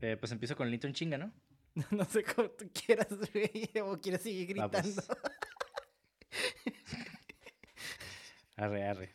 Eh, pues empiezo con el intro en chinga, ¿no? No sé cómo tú quieras, güey, o quieres seguir pues. gritando. Arre, arre.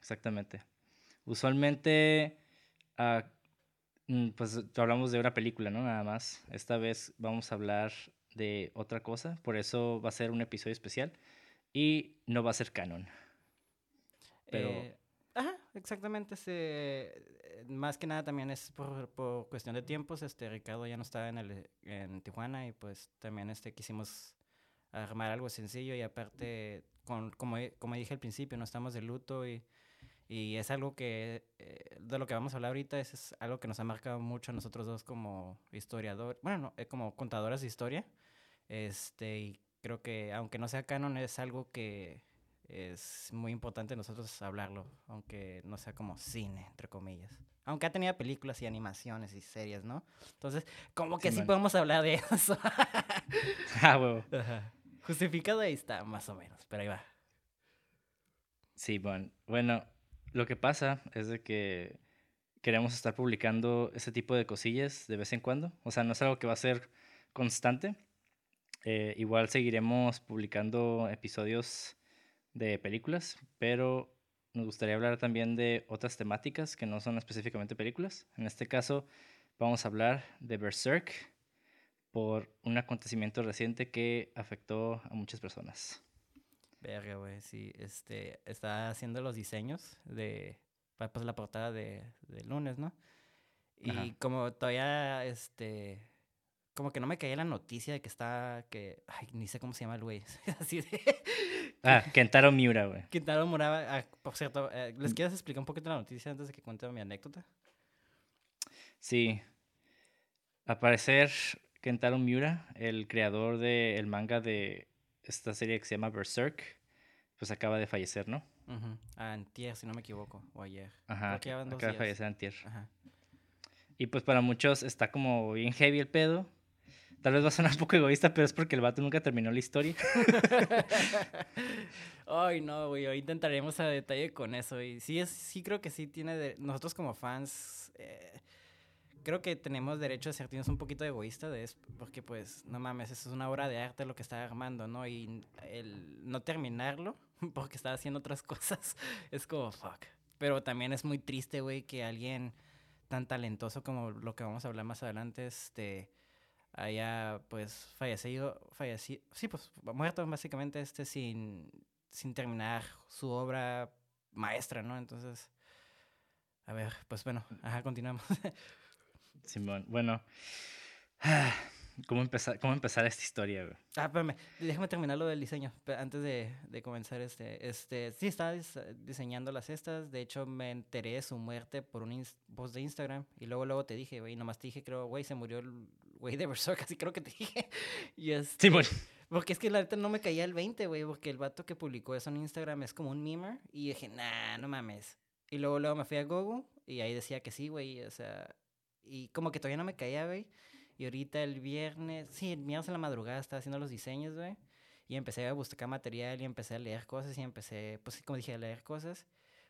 exactamente. Usualmente, mm, pues hablamos de una película, ¿no? Nada más. Esta vez vamos a hablar de otra cosa, por eso va a ser un episodio especial y no va a ser canon. Pero- Eh, ajá, exactamente. más que nada también es por, por cuestión de tiempos. Este, Ricardo ya no estaba en, el, en Tijuana y pues también este, quisimos armar algo sencillo y aparte, con, como, como dije al principio, no estamos de luto y, y es algo que, eh, de lo que vamos a hablar ahorita, es, es algo que nos ha marcado mucho a nosotros dos como historiador, bueno, no, eh, como contadoras de historia. Este, y creo que aunque no sea canon, es algo que es muy importante nosotros hablarlo, aunque no sea como cine, entre comillas. Aunque ha tenido películas y animaciones y series, ¿no? Entonces, como que sí Simón. podemos hablar de eso. Ah, huevo. Justificado ahí está, más o menos, pero ahí va. Sí, bueno. Bueno, lo que pasa es de que queremos estar publicando ese tipo de cosillas de vez en cuando. O sea, no es algo que va a ser constante. Eh, igual seguiremos publicando episodios de películas, pero nos gustaría hablar también de otras temáticas que no son específicamente películas. En este caso, vamos a hablar de Berserk por un acontecimiento reciente que afectó a muchas personas. Verga, güey, sí, este, está haciendo los diseños de, para pues, la portada de, de lunes, ¿no? Y Ajá. como todavía, este, como que no me caía la noticia de que está, que, ay, ni sé cómo se llama el güey, así de... Ah, Kentaro Miura, güey. Quintaro Muraba, ah, por cierto, eh, ¿les quieres explicar un poquito la noticia antes de que cuente mi anécdota? Sí. Al parecer, Kentaro Miura, el creador del manga de esta serie que se llama Berserk, pues acaba de fallecer, ¿no? Ujú, Antier, si no me equivoco, o ayer. Ajá, acaba de fallecer antier. Ajá. Y pues para muchos está como bien heavy el pedo. Tal vez va a sonar un poco egoísta, pero es porque el vato nunca terminó la historia. Ay, no, güey, hoy intentaremos a detalle con eso. Y sí, es, sí creo que sí tiene, de- nosotros como fans, eh, creo que tenemos derecho a sentirnos un poquito egoístas de eso, porque pues, no mames, eso es una obra de arte lo que está armando, ¿no? Y el no terminarlo, porque está haciendo otras cosas, es como, fuck. Pero también es muy triste, güey, que alguien tan talentoso como lo que vamos a hablar más adelante, este haya pues fallecido, fallecido, sí, pues muerto básicamente este sin, sin terminar su obra maestra, ¿no? Entonces, a ver, pues bueno, ajá, continuamos. Simón, bueno. ¿Cómo empezar, ¿Cómo empezar esta historia, güey? ah, espérame, déjame terminar lo del diseño, antes de, de comenzar este, este, sí, estaba dis- diseñando las estas, de hecho me enteré de su muerte por un post de Instagram, y luego, luego te dije, güey, nomás te dije, creo, güey, se murió el güey de Berserk, así creo que te dije, y este... Simón. Porque es que la neta no me caía el 20, güey, porque el vato que publicó eso en Instagram es como un memer. Y dije, nah, no mames. Y luego, luego me fui a Google y ahí decía que sí, güey, o sea. Y como que todavía no me caía, güey. Y ahorita el viernes, sí, el viernes en la madrugada estaba haciendo los diseños, güey. Y empecé a buscar material y empecé a leer cosas y empecé, pues como dije, a leer cosas.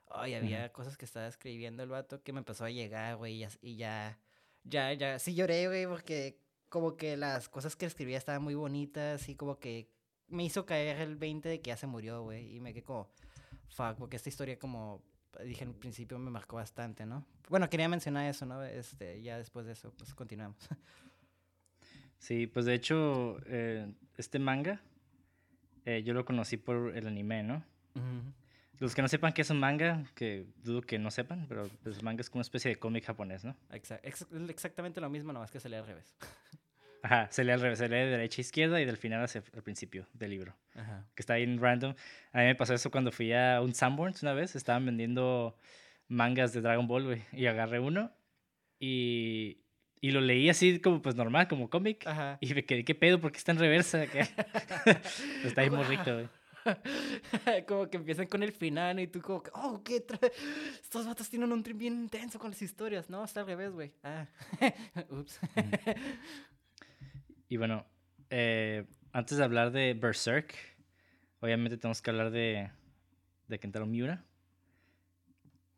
Ay, había cosas que estaba escribiendo el vato que me empezó a llegar, güey, y y ya, ya, ya, sí lloré, güey, porque como que las cosas que escribía estaban muy bonitas y como que me hizo caer el 20 de que ya se murió, güey. Y me quedé como, fuck, porque esta historia como dije al principio me marcó bastante, ¿no? Bueno, quería mencionar eso, ¿no? Este, ya después de eso, pues continuamos. Sí, pues de hecho, eh, este manga, eh, yo lo conocí por el anime, ¿no? Los que no sepan qué es un manga, que dudo que no sepan, pero el pues, manga es como una especie de cómic japonés, ¿no? exactamente lo mismo, nomás que se lee al revés. Ajá, se lee al revés, se lee de derecha a izquierda y del final hacia el principio del libro. Ajá. Que está ahí en random. A mí me pasó eso cuando fui a un Sanborns una vez, estaban vendiendo mangas de Dragon Ball, güey, y agarré uno y, y lo leí así como pues normal, como cómic. Y me quedé, ¿qué pedo? ¿Por qué está en reversa? está ahí muy rico, güey. como que empiezan con el final y tú como que, oh, ¿qué? Estos vatos tienen un trip bien intenso con las historias. No, está al revés, güey. Ah, ups. Y bueno, eh, antes de hablar de Berserk, obviamente tenemos que hablar de, de Kentaro Miura.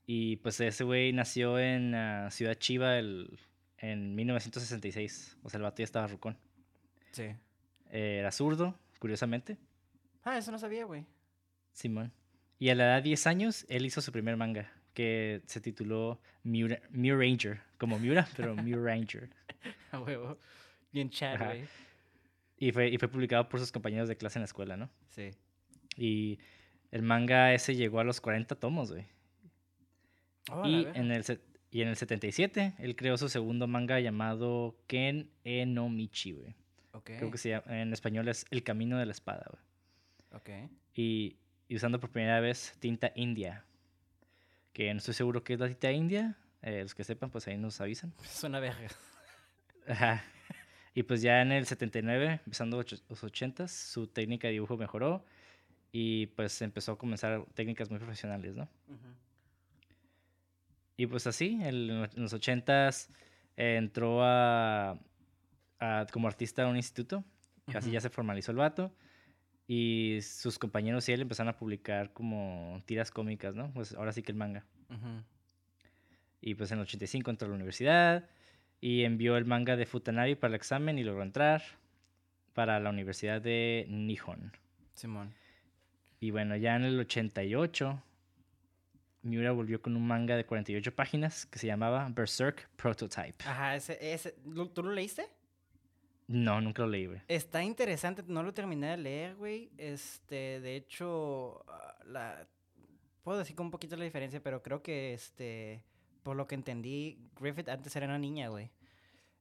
Y pues ese güey nació en uh, Ciudad Chiva el, en 1966. O sea, el vato ya estaba rucón. Sí. Eh, era zurdo, curiosamente. Ah, eso no sabía, güey. Simón. Y a la edad de 10 años, él hizo su primer manga, que se tituló Miura, Ranger. Como Miura, pero Miura Ranger. A huevo. Bien chat, güey. Y fue, y fue publicado por sus compañeros de clase en la escuela, ¿no? Sí. Y el manga ese llegó a los 40 tomos, güey. Oh, y, en el, y en el 77 él creó su segundo manga llamado Ken Enomichi, güey. Okay. Creo que se llama, en español es El Camino de la Espada, güey. Ok. Y, y, usando por primera vez tinta india. Que no estoy seguro qué es la tinta india. Eh, los que sepan, pues ahí nos avisan. Suena verga. Ajá. Y pues ya en el 79, empezando los 80, su técnica de dibujo mejoró y pues empezó a comenzar técnicas muy profesionales, ¿no? Y pues así, en los 80 entró a, como artista a un instituto, y así ya se formalizó el vato. Y sus compañeros y él empezaron a publicar como tiras cómicas, ¿no? Pues ahora sí que el manga. Y pues en el 85 entró a la universidad y envió el manga de Futanari para el examen y logró entrar para la Universidad de Nihon. Simón. Y bueno, ya en el 88, Miura volvió con un manga de 48 páginas que se llamaba Berserk Prototype. Ajá, ese, ese, ¿tú lo leíste? No, nunca lo leí, güey. Está interesante, no lo terminé de leer, güey. Este, de hecho, ah, la puedo decir con un poquito la diferencia, pero creo que este por lo que entendí, Griffith antes era una niña, güey.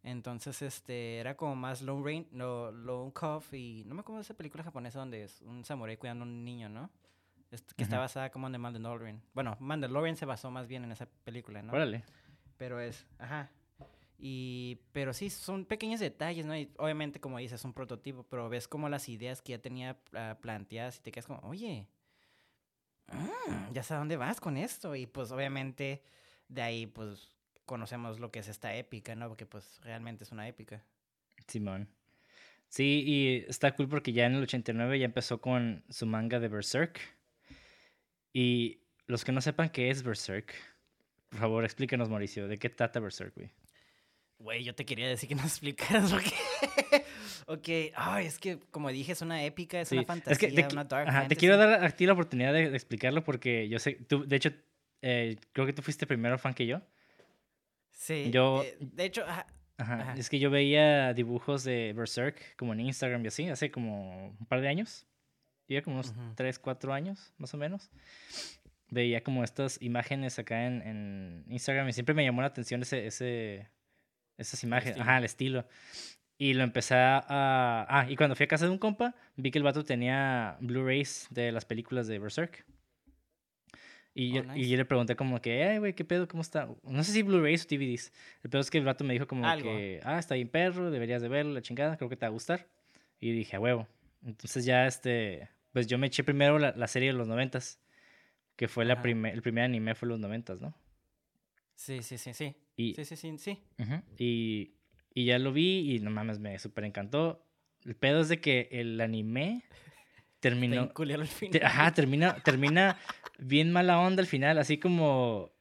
Entonces, este, era como más Lone Rain, no, Lone Cove y no me acuerdo de esa película japonesa donde es un samurái cuidando a un niño, ¿no? que está basada como en The Mandalorian. Bueno, Mandalorian se basó más bien en esa película, ¿no? Órale. Pero es, ajá. Y, pero sí, son pequeños detalles, ¿no? Y obviamente, como dices, es un prototipo, pero ves como las ideas que ya tenía uh, planteadas y te quedas como, oye, mm, ya sé a dónde vas con esto. Y pues obviamente de ahí pues conocemos lo que es esta épica, ¿no? Porque pues realmente es una épica. Simón. Sí, y está cool porque ya en el 89 ya empezó con su manga de Berserk. Y los que no sepan qué es Berserk, por favor, explícanos, Mauricio, ¿de qué trata Berserk, güey? Güey, yo te quería decir que nos explicaras porque... ok, ay, es que como dije, es una épica, es una fantasía, es que te, una dark ajá, Te quiero dar a ti la oportunidad de, de, explicarlo porque yo sé, tú, de hecho, eh, creo que tú fuiste primero fan que yo. Sí. Yo, eh, de hecho, ajá, es que yo veía dibujos de Berserk como en Instagram y así, hace como un par de años. Lleva como unos 3, 4 años, más o menos. Veía como estas imágenes acá en, en Instagram y siempre me llamó la atención ese, ese, esas imágenes, ajá, el estilo. Y lo empecé a... Ah, y cuando fui a casa de un compa, vi que el vato tenía Blu-rays de las películas de Berserk. Y, oh, yo, y yo le pregunté como que, ay, güey, ¿qué pedo? ¿Cómo está? No sé si Blu-rays o DVDs. El pedo es que el rato me dijo como que, ah, está bien perro, deberías de verlo, la chingada, creo que te va a gustar. Y dije, a huevo. Entonces ya, este, pues yo me eché primero la, la serie de los noventas, que fue la primer, el primer anime fue los noventas, ¿no? Sí, sí, sí, sí. Y, sí, sí, sí, sí. y, y ya lo vi y no mames, me súper encantó. El pedo es de que el anime terminó. Al final. Ajá, termina, termina bien mala onda al final, así como.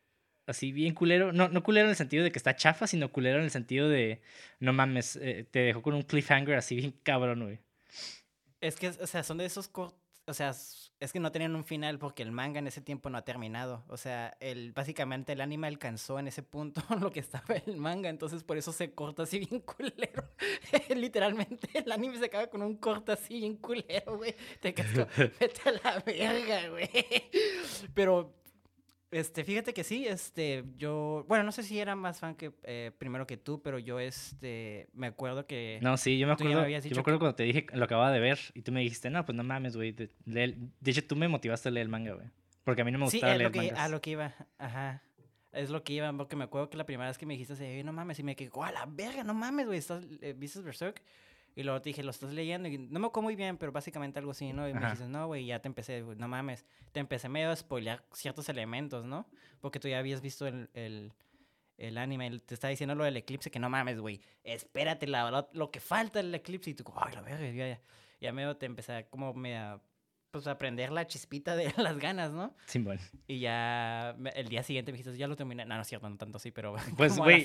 así bien culero. No, no culero en el sentido de que está chafa, sino culero en el sentido de, no mames, eh, te dejó con un cliffhanger así bien cabrón, güey. Es que, o sea, son de esos o sea, es que no tenían un final porque el manga en ese tiempo no ha terminado. O sea, el, básicamente el anime alcanzó en ese punto lo que estaba el manga, entonces por eso se corta así bien culero. Literalmente el anime se acaba con un corte así bien culero, güey. Te casco, vete a la verga, güey. Pero este, fíjate que sí, este, yo, bueno, no sé si era más fan que eh, primero que tú, pero yo, este, me acuerdo que... No, sí, yo me acuerdo, yo me acuerdo cuando te dije, lo acababa de ver, y tú me dijiste, no, pues no mames, güey, de, hecho tú me motivaste a leer el manga, güey, porque a mí no me gustaba sí, leer lo que, mangas. a lo que iba, ajá, es lo que iba, porque me acuerdo que la primera vez que me dijiste, no mames, y me quedé, a la verga, no mames, güey, ¿estás, eh, ¿viste Berserk? Y luego te dije, ¿lo estás leyendo? Y no me acuerdo muy bien, pero básicamente algo así, ¿no? Y me dices, no, güey, ya te empecé, no mames. Te empecé medio a spoilear ciertos elementos, ¿no? Porque tú ya habías visto el, el, el anime. Te estaba diciendo lo del eclipse, que no mames, güey. Espérate, la verdad, lo que falta del eclipse. Y tú, ay, la verga, ya, ya. Ya medio te empecé a como me a pues aprender la chispita de las ganas, ¿no? Sí, bueno. Y ya el día siguiente me dijiste, ya lo terminé. No, no es cierto, no tanto así, pero. Pues, güey.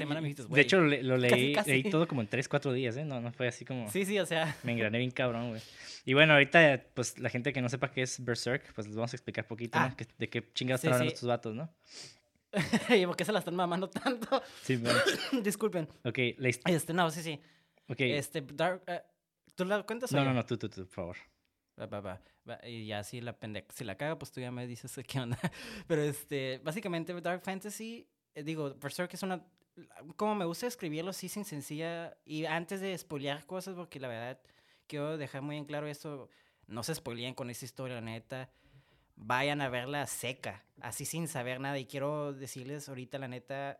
De hecho, lo, leí, leí todo como en 3, 4 días, ¿eh? No, no fue así como. Sí, sí, o sea. Me engrané bien cabrón, güey. Y bueno, ahorita, pues la gente que no sepa qué es Berserk, pues les vamos a explicar poquito, ¿no? Ah. De qué chingados están hablando estos vatos, ¿no? ¿Y por qué se la están mamando tanto? Sí, bueno. Disculpen. Ok, la Este, no, sí, sí. Ok. Este, Dark. Uh, ¿Tú la cuentas No, no, no, tú, tú, tú, por favor. Va, va, va. Y ya si la pendeja, si la caga, pues tú ya me dices qué onda. Pero este, básicamente Dark Fantasy, eh, digo, Berserk es una, como me gusta escribirlo así sin sencilla, y antes de spoilear cosas, porque la verdad, quiero dejar muy en claro esto, no se spoileen con esa historia, neta. Vayan a verla seca, así sin saber nada. Y quiero decirles ahorita, la neta,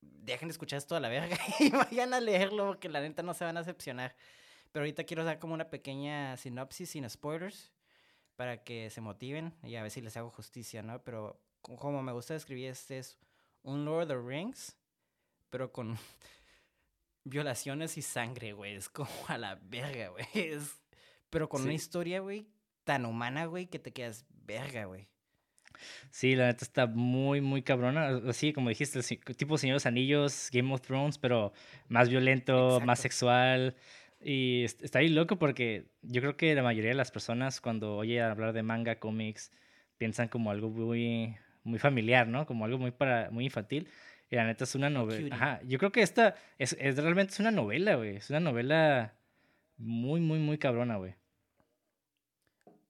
dejen de escuchar esto a la verga y vayan a leerlo, porque la neta no se van a decepcionar. Pero ahorita quiero dar como una pequeña sinopsis sin spoilers para que se motiven y a ver si les hago justicia, ¿no? Pero como me gusta describir, este es un Lord of the Rings, pero con violaciones y sangre, güey. Es como a la verga, güey. Pero con una historia, güey, tan humana, güey, que te quedas verga, güey. Sí, la neta está muy, muy cabrona. Así como dijiste, tipo Señores Anillos, Game of Thrones, pero más violento, más sexual. Y está ahí loco porque yo creo que la mayoría de las personas cuando oye hablar de manga, cómics, piensan como algo muy, muy familiar, ¿no? Como algo muy, para, muy infantil. Y la neta es una novela. Ajá, yo creo que esta es, es realmente es una novela, güey. Es una novela muy, muy, muy cabrona, güey.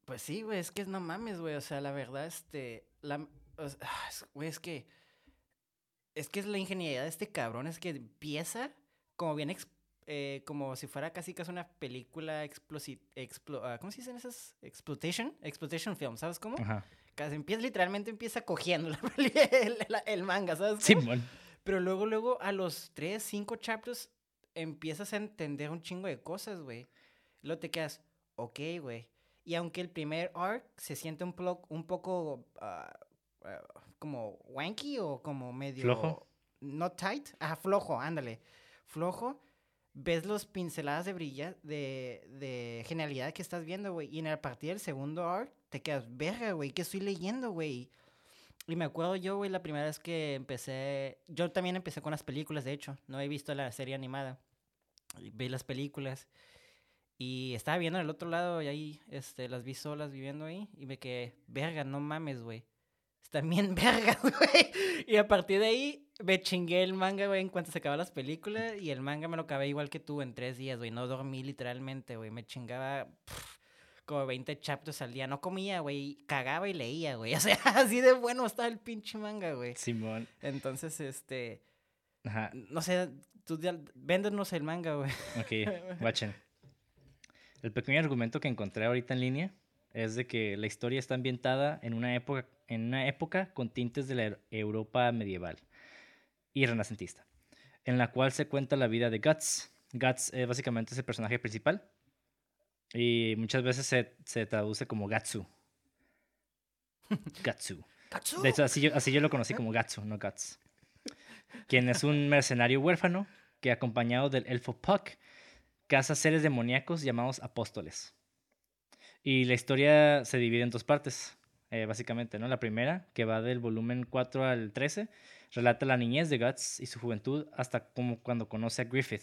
Pues sí, güey, es que no mames, güey. O sea, la verdad, este. La, güey, es que. Es que es la ingeniería de este cabrón, es que empieza como bien eh, como si fuera casi casi una película explosi explo ah, ¿cómo se dicen esas? Exploitation, exploitation film, ¿sabes cómo? Ajá. Casi empieza, literalmente empieza cogiendo el, el, manga, ¿sabes? Sí, bueno. Pero luego, luego, a los tres, cinco chapters, empiezas a entender un chingo de cosas, güey. Luego te quedas, ok, güey. Y aunque el primer arc se siente un, un poco ah, ah, como wanky o como medio... Flojo. No tight. Ah, flojo, ándale. Flojo ves los pinceladas de brilla, de, de genialidad que estás viendo, güey. Y en el partir del segundo arc, te quedas, verga, güey, ¿qué estoy leyendo, güey? Y me acuerdo yo, güey, la primera vez que empecé, yo también empecé con las películas, de hecho, no he visto la serie animada. Vi las películas y estaba viendo en el otro lado y ahí, este, las vi solas viviendo ahí y me quedé, verga, no mames, güey. Están bien verga, güey. Y a partir de ahí me chingué el manga, güey, en cuanto se acabaron las películas. Y el manga me lo acabé igual que tú en tres días, güey. No dormí literalmente, güey. Me chingaba como 20 chapters al día. No comía, güey. Cagaba y leía, güey. O sea, así de bueno está el pinche manga, güey. Simón. Entonces, este. Ajá. No sé, tú véndenos el manga, güey. Ok, watchen. El pequeño argumento que encontré ahorita en línea es de que la historia está ambientada en una época, en una época con tintes de la Europa medieval y renacentista, en la cual se cuenta la vida de Guts. Guts eh, básicamente es el personaje principal y muchas veces se, se traduce como Gatsu. Gatsu. De hecho, así yo, así yo lo conocí como Gatsu, no Guts. Quien es un mercenario huérfano que, acompañado del elfo Puck, caza seres demoníacos llamados apóstoles. Y la historia se divide en dos partes. Eh, básicamente, ¿no? La primera, que va del volumen 4 al 13, relata la niñez de Guts y su juventud hasta como cuando conoce a Griffith.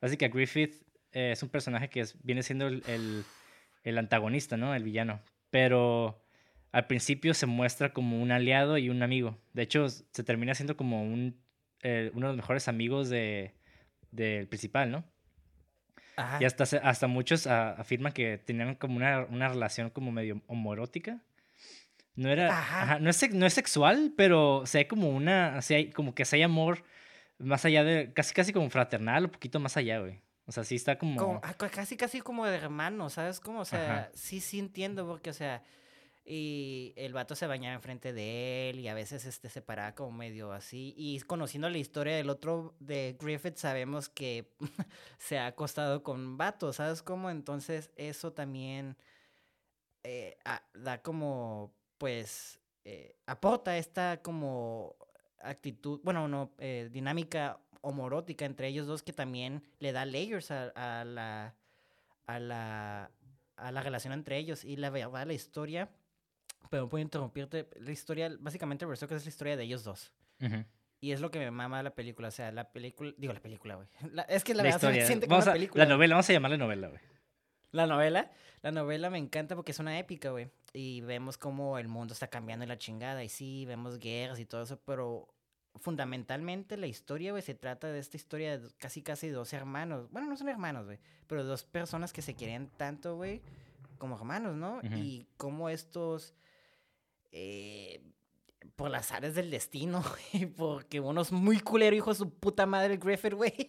Básicamente, Griffith eh, es un personaje que viene siendo el, el, antagonista, ¿no? El villano. Pero al principio se muestra como un aliado y un amigo. De hecho, se termina siendo como un, eh, uno de los mejores amigos de, del principal, ¿no? Y hasta, hasta muchos afirman que tenían como una, una, relación como medio homoerótica. No era, no, es, no es sexual, pero se hay como una, hay, como que se hay amor más allá de, casi casi como fraternal, un poquito más allá, güey. O sea, sí está como... Ah, casi casi como de hermano, ¿sabes? Como, o sea, sí, sí entiendo, porque, o sea, y el vato se bañaba enfrente de él y a veces este se paraba como medio así. Y conociendo la historia del otro de Griffith, sabemos que se ha acostado con vatos, ¿sabes cómo? Entonces eso también eh, da como, pues, eh, aporta esta como actitud, bueno, no, eh, dinámica homorótica entre ellos dos que también le da layers a, a la a la a la relación entre ellos y la verdad la historia pero puedo interrumpirte. La historia, básicamente, que es la historia de ellos dos. Y es lo que me mama la película. O sea, la película. Siento la película, güey. Es que la, verdad se siente como una película. La novela, vamos a llamarla novela, güey. La novela, la novela me encanta porque es una épica, güey. Y vemos cómo el mundo está cambiando en la chingada. Y sí, vemos guerras y todo eso, pero fundamentalmente la historia, güey, se trata de esta historia de casi casi dos hermanos. Bueno, no son hermanos, güey, pero dos personas que se quieren tanto, güey, como hermanos, ¿no? Y cómo estos eh, por las áreas del destino, güey, porque uno es muy culero, hijo de su puta madre, Griffith, güey.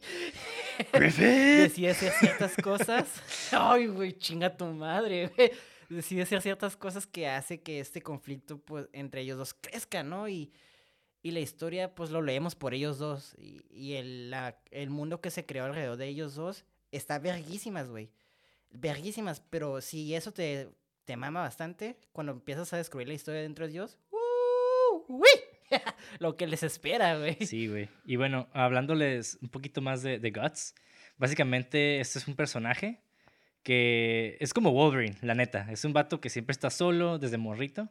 Decide hacer ciertas cosas. Ay, güey, chinga tu madre, güey. Decide hacer ciertas cosas que hace que este conflicto, pues, entre ellos dos crezca, ¿no? Y, y la historia, pues, lo leemos por ellos dos. Y, y el, la, el mundo que se creó alrededor de ellos dos está verguísimas, güey. Verguísimas, pero si eso te te mama bastante cuando empiezas a descubrir la historia dentro de Dios. ¡Uh! Lo que les espera, güey. Sí, güey. Y bueno, hablándoles un poquito más de, de Guts, básicamente este es un personaje que es como Wolverine, la neta. Es un vato que siempre está solo desde morrito.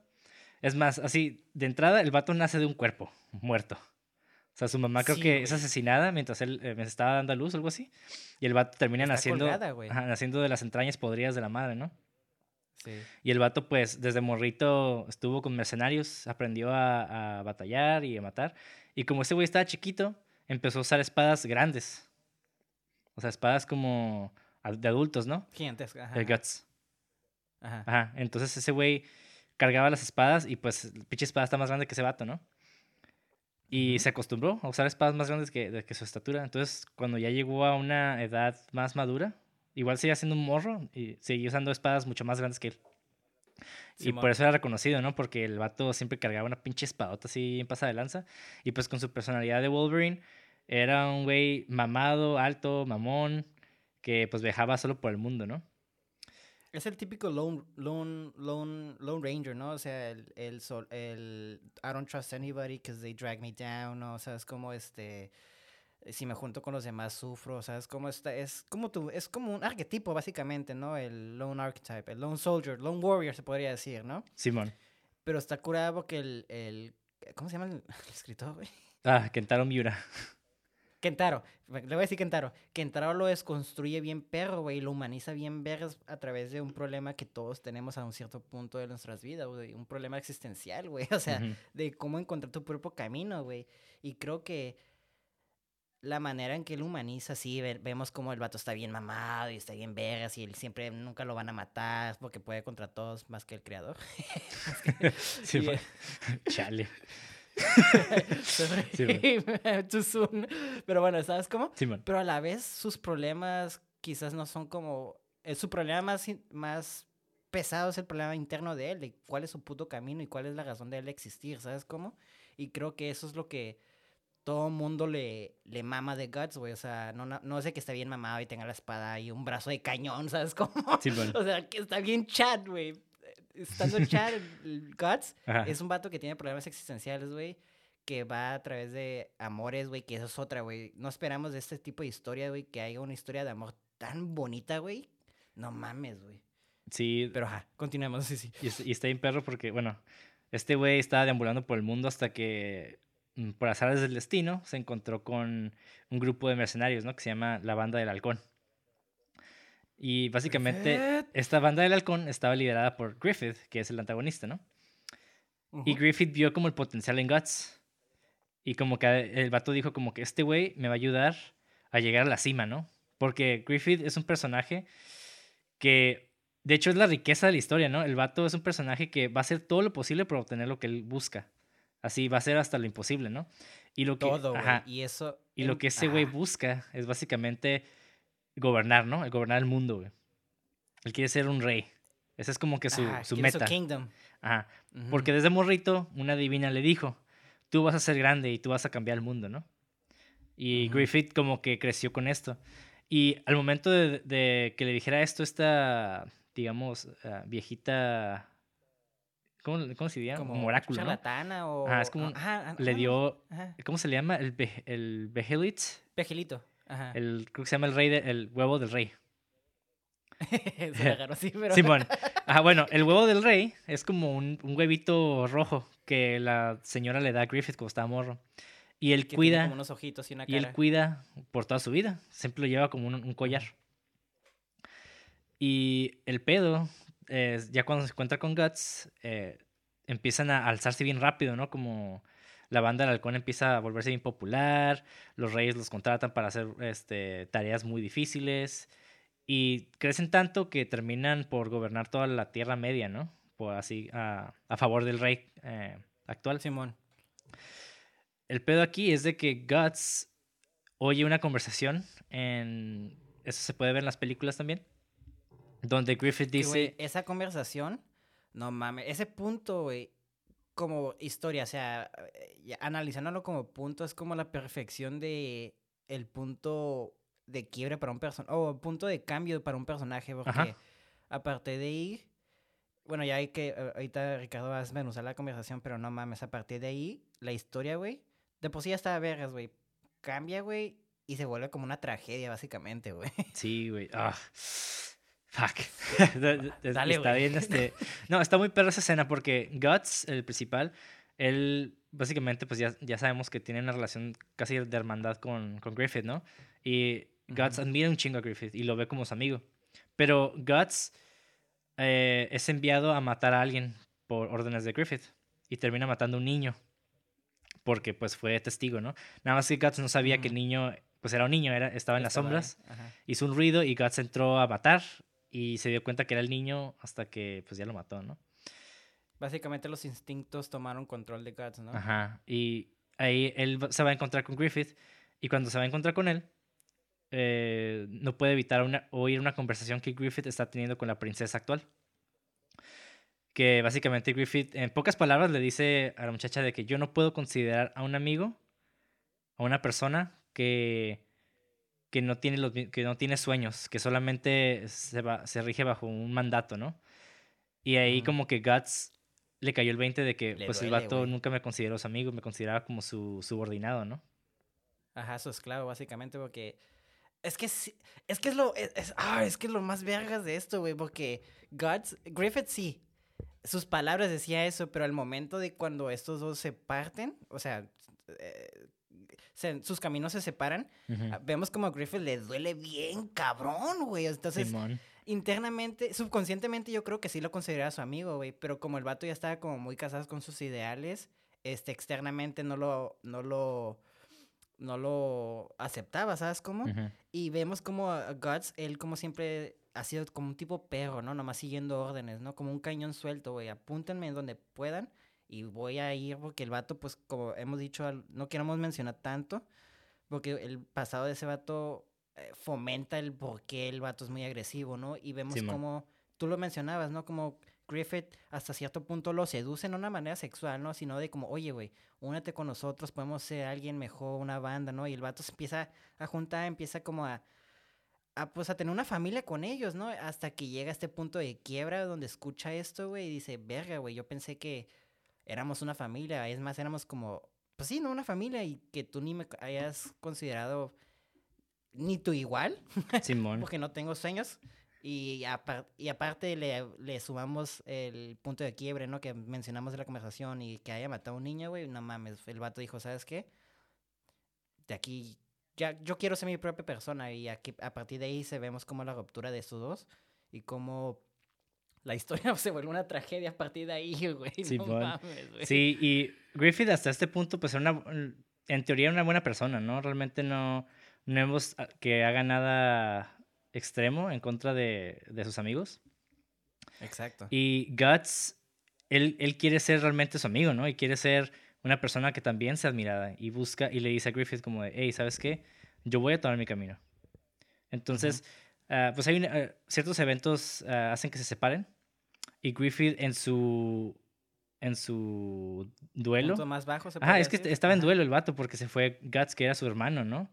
Es más, así, de entrada, el vato nace de un cuerpo muerto. O sea, su mamá creo que es asesinada mientras él eh, estaba dando a luz, algo así. Y el vato termina naciendo, naciendo de las entrañas podridas de la madre, ¿no? Y el vato, pues, desde morrito estuvo con mercenarios, aprendió a, batallar y a matar. Y como ese güey estaba chiquito, empezó a usar espadas grandes. O sea, espadas como de adultos, ¿no? Gigantescas. El Guts. Ajá. Ajá. Entonces ese güey cargaba las espadas y pues el pinche espada está más grande que ese vato, ¿no? Y se acostumbró a usar espadas más grandes que, que su estatura. Entonces, cuando ya llegó a una edad más madura, igual seguía siendo un morro y seguía usando espadas mucho más grandes que él. y por eso era reconocido, ¿no? Porque el vato siempre cargaba una pinche espadota así en pasa de lanza. Y pues con su personalidad de Wolverine, era un güey mamado, alto, mamón, que pues viajaba solo por el mundo, ¿no? Es el típico lone, lone, lone, lone ranger, ¿no? O sea, el, el, el I don't trust anybody because they drag me down, ¿no? O sea, es como este si me junto con los demás sufro, ¿sabes? Como está, es como tú, es como un arquetipo básicamente, ¿no? El lone archetype, el lone soldier, lone warrior se podría decir, ¿no? Simón. Pero está curado porque el, el ¿cómo se llama el, escritor, güey? Ah, Kentaro Miura. Kentaro, le voy a decir Kentaro. Kentaro lo desconstruye bien perro, güey, y lo humaniza bien vergas a través de un problema que todos tenemos a un cierto punto de nuestras vidas, güey. Un problema existencial, güey. O sea, de cómo encontrar tu propio camino, güey. Y creo que la manera en que él humaniza, sí, vemos como el vato está bien mamado y está bien vergas y él siempre nunca lo van a matar porque puede contra todos más que el creador. sí, Chale. Pero bueno, ¿sabes cómo? Pero a la vez sus problemas quizás no son como... Su problema más, más pesado es el problema interno de él, de cuál es su puto camino y cuál es la razón de él existir, ¿sabes cómo? Y creo que eso es lo que todo mundo le, le mama de Guts, güey. O sea, no, no, sé que está bien mamado y tenga la espada y un brazo de cañón, ¿sabes cómo? Sí, O sea, que está bien chat, güey. Estando chat, Guts es un vato que tiene problemas existenciales, güey. Que va a través de amores, güey, que eso es otra, güey. No esperamos de este tipo de historia, güey, que haya una historia de amor tan bonita, güey. No mames, güey. Sí. Pero ajá, continuemos, sí, sí. Y, y está bien perro porque, bueno, este güey estaba deambulando por el mundo hasta que, por azares del destino, se encontró con un grupo de mercenarios, ¿no? Que se llama la Banda del Halcón. Y básicamente, Griffith. esta Banda del Halcón estaba liderada por Griffith, que es el antagonista, ¿no? Y. Griffith vio como el potencial en Guts. Y como que el vato dijo como que este güey me va a ayudar a llegar a la cima, ¿no? Porque Griffith es un personaje que, de hecho, es la riqueza de la historia, ¿no? El vato es un personaje que va a hacer todo lo posible por obtener lo que él busca. Así va a ser hasta lo imposible, ¿no? Y lo que, Todo, ajá, Y eso. y lo que ese güey busca es básicamente gobernar, ¿no? El gobernar el mundo, güey. Él quiere ser un rey. Esa es como que su, su meta. kingdom. Ajá. Porque desde morrito, una divina le dijo, tú vas a ser grande y tú vas a cambiar el mundo, ¿no? Y. Griffith como que creció con esto. Y al momento de, de que le dijera esto, esta, digamos, ah, viejita, ¿cómo, cómo se llama? como Como oráculo, ¿no? charlatana o. Ajá, es como un- ajá, Le ajá, dio, Ajá. ¿cómo se le llama? El, el Behelit. Ajá. el, creo que se llama el rey, de- el huevo del rey. Se agarró así, pero. Simón. Ajá, bueno, el huevo del rey es como un, un huevito rojo que la señora le da a Griffith cuando estaba morro. Y él que cuida, como unos ojitos y una y cara. él cuida por toda su vida. Siempre lo lleva como un, un collar. Y el pedo, ya cuando se encuentra con Guts, eh, empiezan a alzarse bien rápido, ¿no? Como la banda del halcón empieza a volverse bien popular, los reyes los contratan para hacer este, tareas muy difíciles y crecen tanto que terminan por gobernar toda la Tierra Media, ¿no? Por así, a, a favor del rey eh, actual. Simón. El pedo aquí es de que Guts oye una conversación en... Eso se puede ver en las películas también. Donde Griffith dice... esa conversación, no mames, ese punto, güey, como historia, o sea, eh, analizándolo como punto, es como la perfección de el punto de quiebre para un personaje, o punto de cambio para un personaje, porque Ajá. aparte de ahí, bueno, ya hay que, eh, ahorita Ricardo va a desmenuzar la conversación, pero no mames, a partir de ahí, la historia, güey, de por sí ya está vergas, güey, cambia, güey, y se vuelve como una tragedia, básicamente, güey. Sí, güey. Ah, fuck. Dale, está bien, este... No, está muy perra esa escena porque Guts, el principal, él básicamente pues ya, ya sabemos que tiene una relación casi de hermandad con, con Griffith, ¿no? Y Guts admira un chingo a Griffith y lo ve como su amigo. Pero Guts eh, es enviado a matar a alguien por órdenes de Griffith y termina matando a un niño porque pues fue testigo, ¿no? Nada más que Guts no sabía que el niño pues era un niño, era, estaba en las sombras hizo un ruido y Guts entró a matar y se dio cuenta que era el niño hasta que pues ya lo mató, ¿no? Básicamente los instintos tomaron control de Guts, ¿no? Ajá. Y ahí él se va a encontrar con Griffith y cuando se va a encontrar con él eh, no puede evitar una- oír una conversación que Griffith está teniendo con la princesa actual. Que básicamente Griffith, en pocas palabras, le dice a la muchacha de que yo no puedo considerar a un amigo, a una persona que, que, no, tiene los, que no tiene sueños, que solamente se, va- se rige bajo un mandato, ¿no? Y ahí como que Guts le cayó el 20 de que Le pues el vato nunca me consideró su amigo, me consideraba como su subordinado, ¿no? Ajá, su esclavo, básicamente, porque. Es que sí- es que es lo. Es, es- ah, es que es lo más vergas de esto, güey. Porque Guts, Griffith sí. Sus palabras decía eso, pero al momento de cuando estos dos se parten, o sea, eh, se- sus caminos se separan, ah, vemos como a Griffith le duele bien cabrón, güey. Entonces, Simón. internamente, subconscientemente yo creo que sí lo consideraba su amigo, güey, pero como el vato ya estaba como muy casado con sus ideales, este, externamente no lo, no lo, no lo aceptaba, ¿sabes cómo? Ujú. Y vemos como a Guts, él como siempre ha sido como un tipo perro, ¿no? Nomás siguiendo órdenes, ¿no? Como un cañón suelto, güey, apúntenme en donde puedan y voy a ir porque el vato, pues como hemos dicho, no queremos mencionar tanto, porque el pasado de ese vato eh, fomenta el por qué el vato es muy agresivo, ¿no? Y vemos Simón. como, tú lo mencionabas, ¿no? Como Griffith hasta cierto punto lo seduce no de una manera sexual, ¿no? Sino de como, oye, güey, únete con nosotros, podemos ser alguien mejor, una banda, ¿no? Y el vato se empieza a juntar, empieza como a, a, pues a tener una familia con ellos, ¿no? Hasta que llega a este punto de quiebra donde escucha esto, güey, y dice, verga, güey, yo pensé que éramos una familia, es más, éramos como, pues sí, ¿no? Una familia y que tú ni me hayas considerado ni tu igual, Simón. porque no tengo sueños. Y, y aparte le, le sumamos el punto de quiebre, ¿no? Que mencionamos en la conversación y que haya matado a un niño, güey. No mames, el vato dijo, ¿sabes qué? De aquí, ya, yo quiero ser mi propia persona. Y aquí, a partir de ahí se vemos como la ruptura de estos dos y cómo la historia se vuelve una tragedia a partir de ahí, güey. No Simón. mames, güey. Sí, y Griffith hasta este punto, pues era una, en teoría era una buena persona, ¿no? Realmente no, no vemos a- que haga nada extremo en contra de, de sus amigos. Exacto. Y Guts, él, él quiere ser realmente su amigo, ¿no? Y quiere ser una persona que también sea admirada. Y busca y le dice a Griffith como de, hey, ¿sabes qué? Yo voy a tomar mi camino. Entonces, ah, pues hay una- ah, ciertos eventos ah, hacen que se separen. Y Griffith en su, en su duelo... Punto más bajo, se podría es que estaba en duelo el vato porque se fue Guts, que era su hermano, ¿no?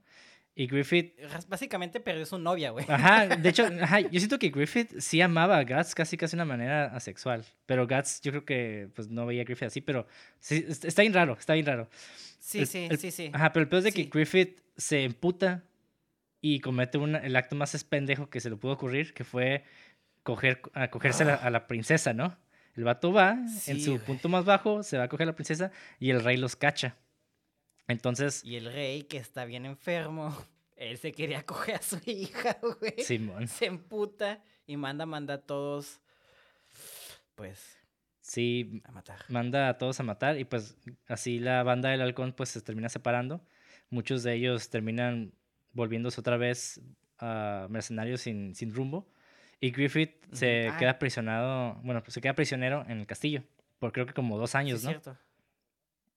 Y Griffith Básicamente perdió su novia, güey. Ajá, de hecho, ajá, yo siento que Griffith sí amaba a Guts casi casi de una manera asexual. Pero Guts, yo creo que pues no veía a Griffith así, pero sí, est- está bien raro, está bien raro. Sí, el- sí, el- sí, sí. Ajá, pero el peor es de que Sí. Griffith se emputa y comete una- el acto más pendejo que se le pudo ocurrir, que fue coger, a cogerse a la, a la princesa, ¿no? El vato va en su güey. punto más bajo, se va a coger a la princesa y el rey los cacha. Entonces, Y el rey, que está bien enfermo, él se quería coger a su hija, güey. Simón, Se emputa y manda, manda a todos, pues, sí, a matar. manda a todos a matar y pues así la banda del halcón pues se termina separando. Muchos de ellos terminan volviéndose otra vez a mercenarios sin, sin rumbo. Y Griffith se Ah. queda aprisionado, bueno, pues se queda prisionero en el castillo por creo que como dos años, ¿no? cierto.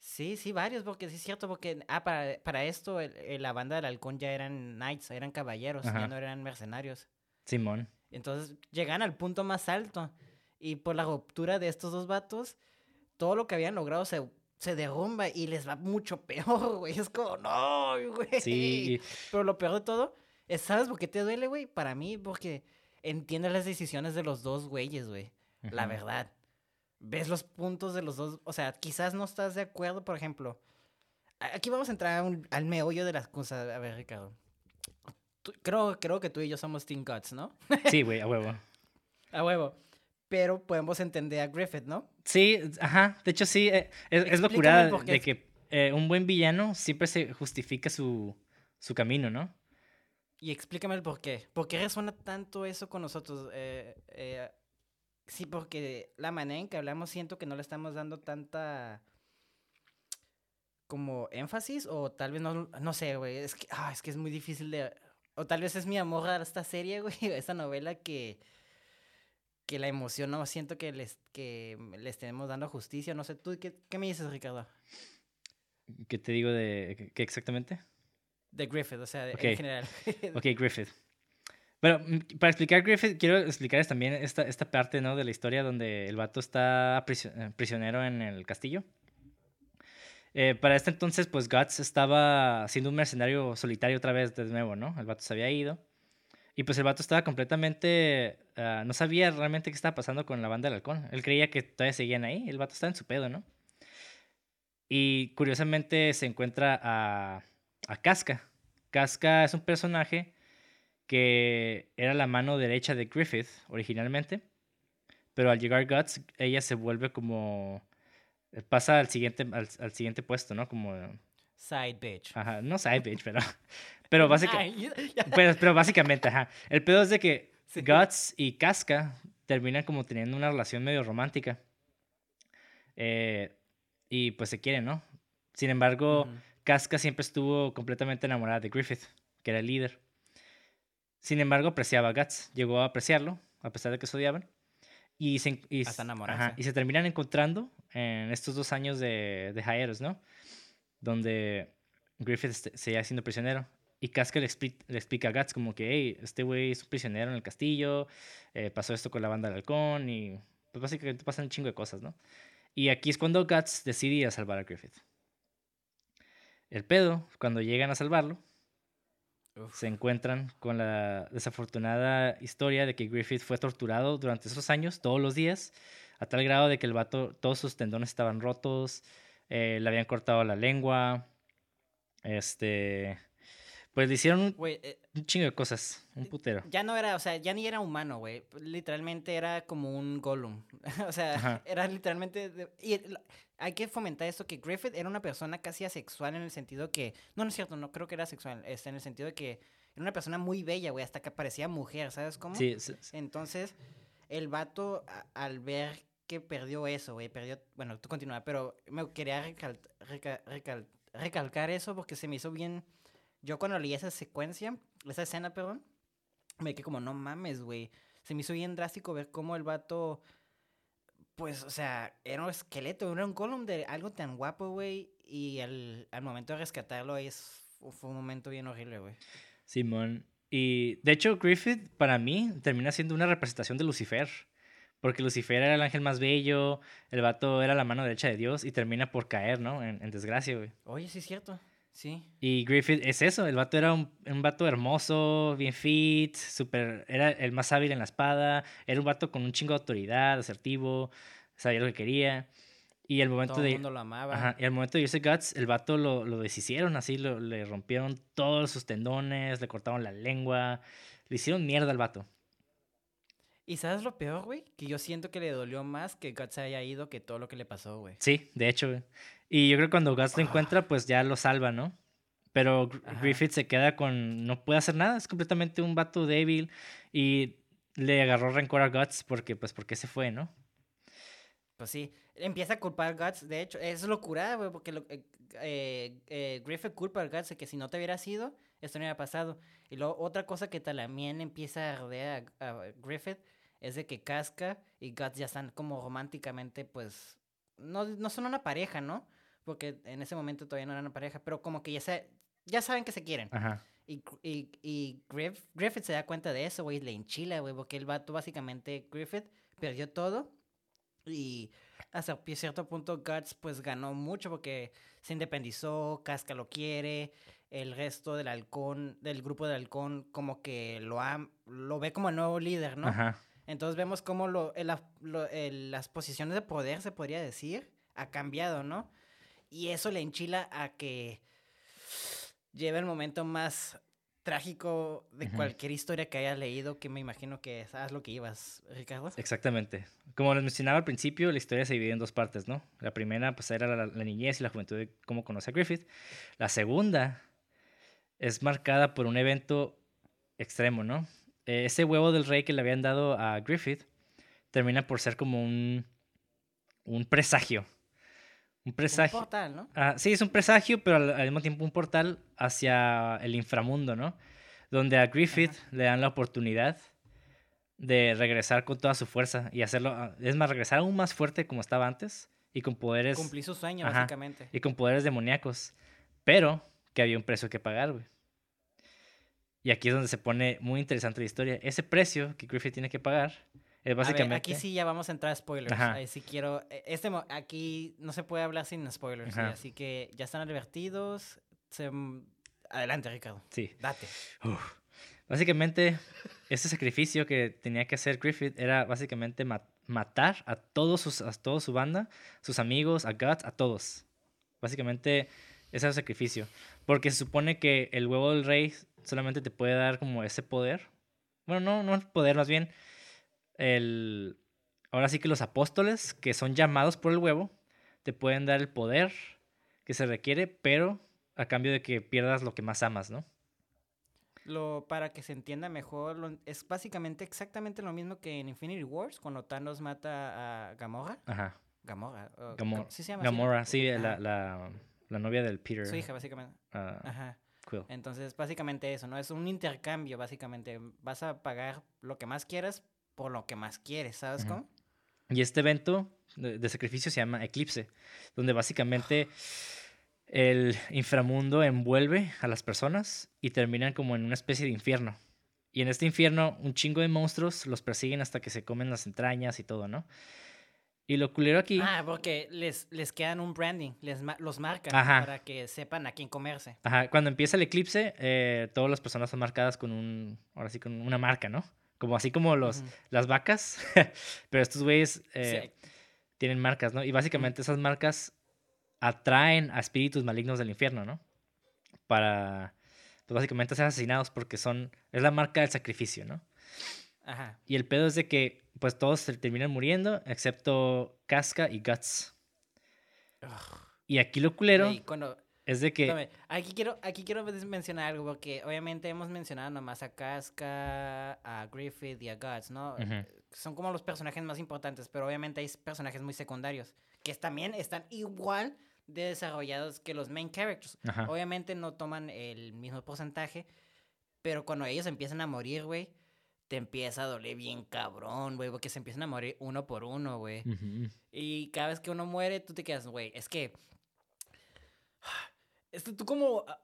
Sí, sí, varios, porque sí es cierto, porque, ah, para, para esto el- el- la banda del halcón ya eran knights, eran caballeros, Ajá. ya no eran mercenarios. Simón. Entonces llegan al punto más alto. Y por la ruptura de estos dos vatos, todo lo que habían logrado se, se derrumba y les va mucho peor, güey. Es como, no, güey. Sí, Pero lo peor de todo es, ¿sabes por qué te duele, güey? Para mí, porque entiendes las decisiones de los dos güeyes, güey. La verdad. Ves los puntos de los dos. O sea, quizás no estás de acuerdo, por ejemplo. Aquí vamos a entrar a un- al meollo de las cosas. A ver, Ricardo. Tú- creo, creo que tú y yo somos Team Guts, ¿no? Sí, güey, a huevo. A huevo. Pero podemos entender a Griffith, ¿no? Sí, ajá. De hecho, sí, eh, es, es locura de que eh, un buen villano siempre se justifica su, su camino, ¿no? Y explícame el por qué. ¿Por qué resuena tanto eso con nosotros? Eh, sí, porque la manera en que hablamos siento que no le estamos dando tanta como énfasis o tal vez no, no sé, güey. Es que, ah, es que es muy difícil de... O tal vez es mi amor a esta serie, güey, a esta novela que, que la emoción no siento que les, que le estemos dando justicia. No sé, ¿tú qué, qué me dices, Ricardo? ¿Qué te digo de qué- exactamente? De Griffith, o sea, de- en general. Ok, Griffith. Bueno, mm, para explicar Griffith, quiero explicarles también esta, esta parte, ¿no? De la historia donde el vato está eh, prisionero en el castillo. Eh, para este entonces, pues Guts estaba siendo un mercenario solitario otra vez de nuevo, ¿no? El vato se había ido. Y pues el vato estaba completamente... ah, no sabía realmente qué estaba pasando con la banda del halcón. Él creía que todavía seguían ahí. El vato estaba en su pedo, ¿no? Y curiosamente se encuentra a, a Casca. Casca es un personaje que era la mano derecha de Griffith originalmente, pero al llegar Guts, ella se vuelve como... pasa al siguiente, al, al siguiente puesto, ¿no? Como... Side bitch. Ajá, no side bitch, pero... Pero, básica- Ay, ya- pero, pero básicamente, ajá. El pedo es de que Sí. Guts y Casca terminan como teniendo una relación medio romántica. Eh, y pues se quieren, ¿no? Sin embargo. Casca siempre estuvo completamente enamorada de Griffith, que era el líder. Sin embargo, apreciaba a Guts. Llegó a apreciarlo, a pesar de que se odiaban. Y se, y, ajá, se terminan encontrando en estos dos años de, de Jaeros, ¿no? Donde Griffith este- seguía siendo prisionero. Y Casca le, expli- le explica a Guts como que, hey, este güey es un prisionero en el castillo, eh, pasó esto con la banda del halcón y pues básicamente pasan un chingo de cosas, ¿no? Y aquí es cuando Guts decide ir a salvar a Griffith. El pedo, cuando llegan a salvarlo, Uf. se encuentran con la desafortunada historia de que Griffith fue torturado durante esos años, todos los días, a tal grado de que el vato, todos sus tendones estaban rotos, eh, le habían cortado la lengua, este, Pues le hicieron un, eh, un chingo de cosas, un putero. ya no era, o sea, ya ni era humano, güey. Literalmente era como un Gollum. o sea, Ajá. era literalmente... de- y el- hay que fomentar esto, que Griffith era una persona casi asexual en el sentido que... No, no es cierto, no creo que era sexual. Este, en el sentido de que era una persona muy bella, güey, hasta que parecía mujer, ¿sabes cómo? Sí, sí, sí. Entonces, el vato, a- al ver que perdió eso, güey, perdió... Bueno, tú continúa, pero me quería recal- reca- recal- recalcar eso porque se me hizo bien... Yo cuando leí esa secuencia, esa escena, perdón, me quedé como, no mames, güey. Se me hizo bien drástico ver cómo el vato, pues, o sea, era un esqueleto, era un column de algo tan guapo, güey. Y al, al momento de rescatarlo, es, fue un momento bien horrible, güey. Simón. Y de hecho, Griffith, para mí, termina siendo una representación de Lucifer. Porque Lucifer era el ángel más bello, el vato era la mano derecha de Dios y termina por caer, ¿no? En, en desgracia, güey. Oye, sí es cierto. Sí. Y Griffith es eso, el vato era un, un vato hermoso, bien fit, super, era el más hábil en la espada, era un vato con un chingo de autoridad, asertivo, sabía lo que quería. Y el momento Todo el mundo lo amaba. Ajá, y al momento de irse Guts, el vato lo, lo deshicieron así, lo- le rompieron todos sus tendones, le cortaron la lengua, le hicieron mierda al vato. ¿Y sabes lo peor, güey? Que yo siento que le dolió más que Guts haya ido que todo lo que le pasó, güey. Sí, de hecho. güey. Y yo creo que cuando Guts lo encuentra, pues ya lo salva, ¿no? Pero Ajá. Griffith se queda con... No puede hacer nada, es completamente un vato débil. Y le agarró rencor a Guts porque, pues, porque se fue, ¿no? Pues sí, empieza a culpar a Guts. De hecho, es locura, güey, porque lo- eh, eh, eh, Griffith culpa a Guts de que si no te hubiera sido, esto no hubiera pasado. Y luego otra cosa que también empieza a arder a, a Griffith es de que Casca y Guts ya están como románticamente, pues, no, no son una pareja, ¿no? Porque en ese momento todavía no eran una pareja, pero como que ya, se, ya saben que se quieren. Ajá. Y, y, y Griff- Griffith se da cuenta de eso, güey, le enchila, güey, porque el vato básicamente, Griffith, perdió todo. Y hasta cierto punto Guts pues ganó mucho porque se independizó, Casca lo quiere, el resto del halcón, del grupo del halcón como que lo, ha, lo ve como el nuevo líder, ¿no? Ajá. Entonces vemos cómo lo, el- lo- el- las posiciones de poder, se podría decir, ha cambiado, ¿no? Y eso le enchila a que lleve el momento más trágico de cualquier historia que haya leído, que me imagino que sabes lo que ibas, Ricardo. Exactamente. Como les mencionaba al principio, la historia se divide en dos partes, ¿no? La primera, pues, era la, la niñez y la juventud de cómo conoce a Griffith. La segunda es marcada por un evento extremo, ¿no? Eh, ese huevo del rey que le habían dado a Griffith termina por ser como un, un presagio. Un Un presagio. portal, ¿no? Ah, sí, es un presagio, pero al, al mismo tiempo un portal hacia el inframundo, ¿no? Donde a Griffith le dan la oportunidad de regresar con toda su fuerza y hacerlo, ah, es más, regresar aún más fuerte como estaba antes y con poderes Cumplí su sueño, Ajá. básicamente. y con poderes demoníacos, pero que había un precio que pagar, güey. Y aquí es donde se pone muy interesante la historia. Ese precio que Griffith tiene que pagar es A ver, básicamente aquí sí ya vamos a entrar a spoilers. Ajá. Ahí sí quiero. eh, Este, aquí no se puede hablar sin spoilers. sí, así que ya están advertidos. Se- adelante, Ricardo. sí. Date. Uf. Básicamente, ese sacrificio que tenía que hacer Griffith era básicamente ma- matar a todos sus, a toda su banda, sus amigos, a Guts, a todos. Básicamente, ese era el sacrificio. Porque se supone que el huevo del rey solamente te puede dar como ese poder. Bueno, no, no el poder, más bien. El... Ahora sí que los apóstoles, que son llamados por el huevo, te pueden dar el poder que se requiere, pero a cambio de que pierdas lo que más amas, ¿no? Lo, para que se entienda mejor, lo- es básicamente exactamente lo mismo que en Infinity Wars, cuando Thanos mata a Gamora. Ajá. Gamora. Gamora. ¿sí se llama así? Gamora, sí, la, la, la novia del Peter. Su hija, básicamente. ah, Ajá. Quill. Entonces, básicamente eso, ¿no? Es un intercambio, básicamente. Vas a pagar lo que más quieras por lo que más quieres, ¿sabes Ujú. cómo? Y este evento de, de sacrificio se llama Eclipse, donde básicamente el inframundo envuelve a las personas y terminan como en una especie de infierno. Y en este infierno un chingo de monstruos los persiguen hasta que se comen las entrañas y todo, ¿no? Y lo culero aquí... Ah, porque les, les quedan un branding, les los marcan Ajá. para que sepan a quién comerse. Ajá, cuando empieza el eclipse, eh, todas las personas son marcadas con un, ahora sí, con una marca, ¿no? Como así como los, las vacas, pero estos güeyes eh, Sí, tienen marcas, ¿no? Y básicamente esas marcas atraen a espíritus malignos del infierno, ¿no? Para, pues básicamente ser asesinados porque son, es la marca del sacrificio, ¿no? Ajá. Y el pedo es de que pues todos se terminan muriendo, excepto Casca y Guts. Y aquí lo culero cuando, es de que... aquí quiero, aquí quiero mencionar algo, porque obviamente hemos mencionado nomás a Casca, a Griffith y a Guts, ¿no? Son como los personajes más importantes, pero obviamente hay personajes muy secundarios, que también están igual de desarrollados que los main characters. Ajá. Obviamente no toman el mismo porcentaje, pero cuando ellos empiezan a morir, güey, te empieza a doler bien cabrón, güey, porque se empiezan a morir uno por uno, güey. Ujú. Y cada vez que uno muere, tú te quedas, güey, es que... Esto tú como... ah,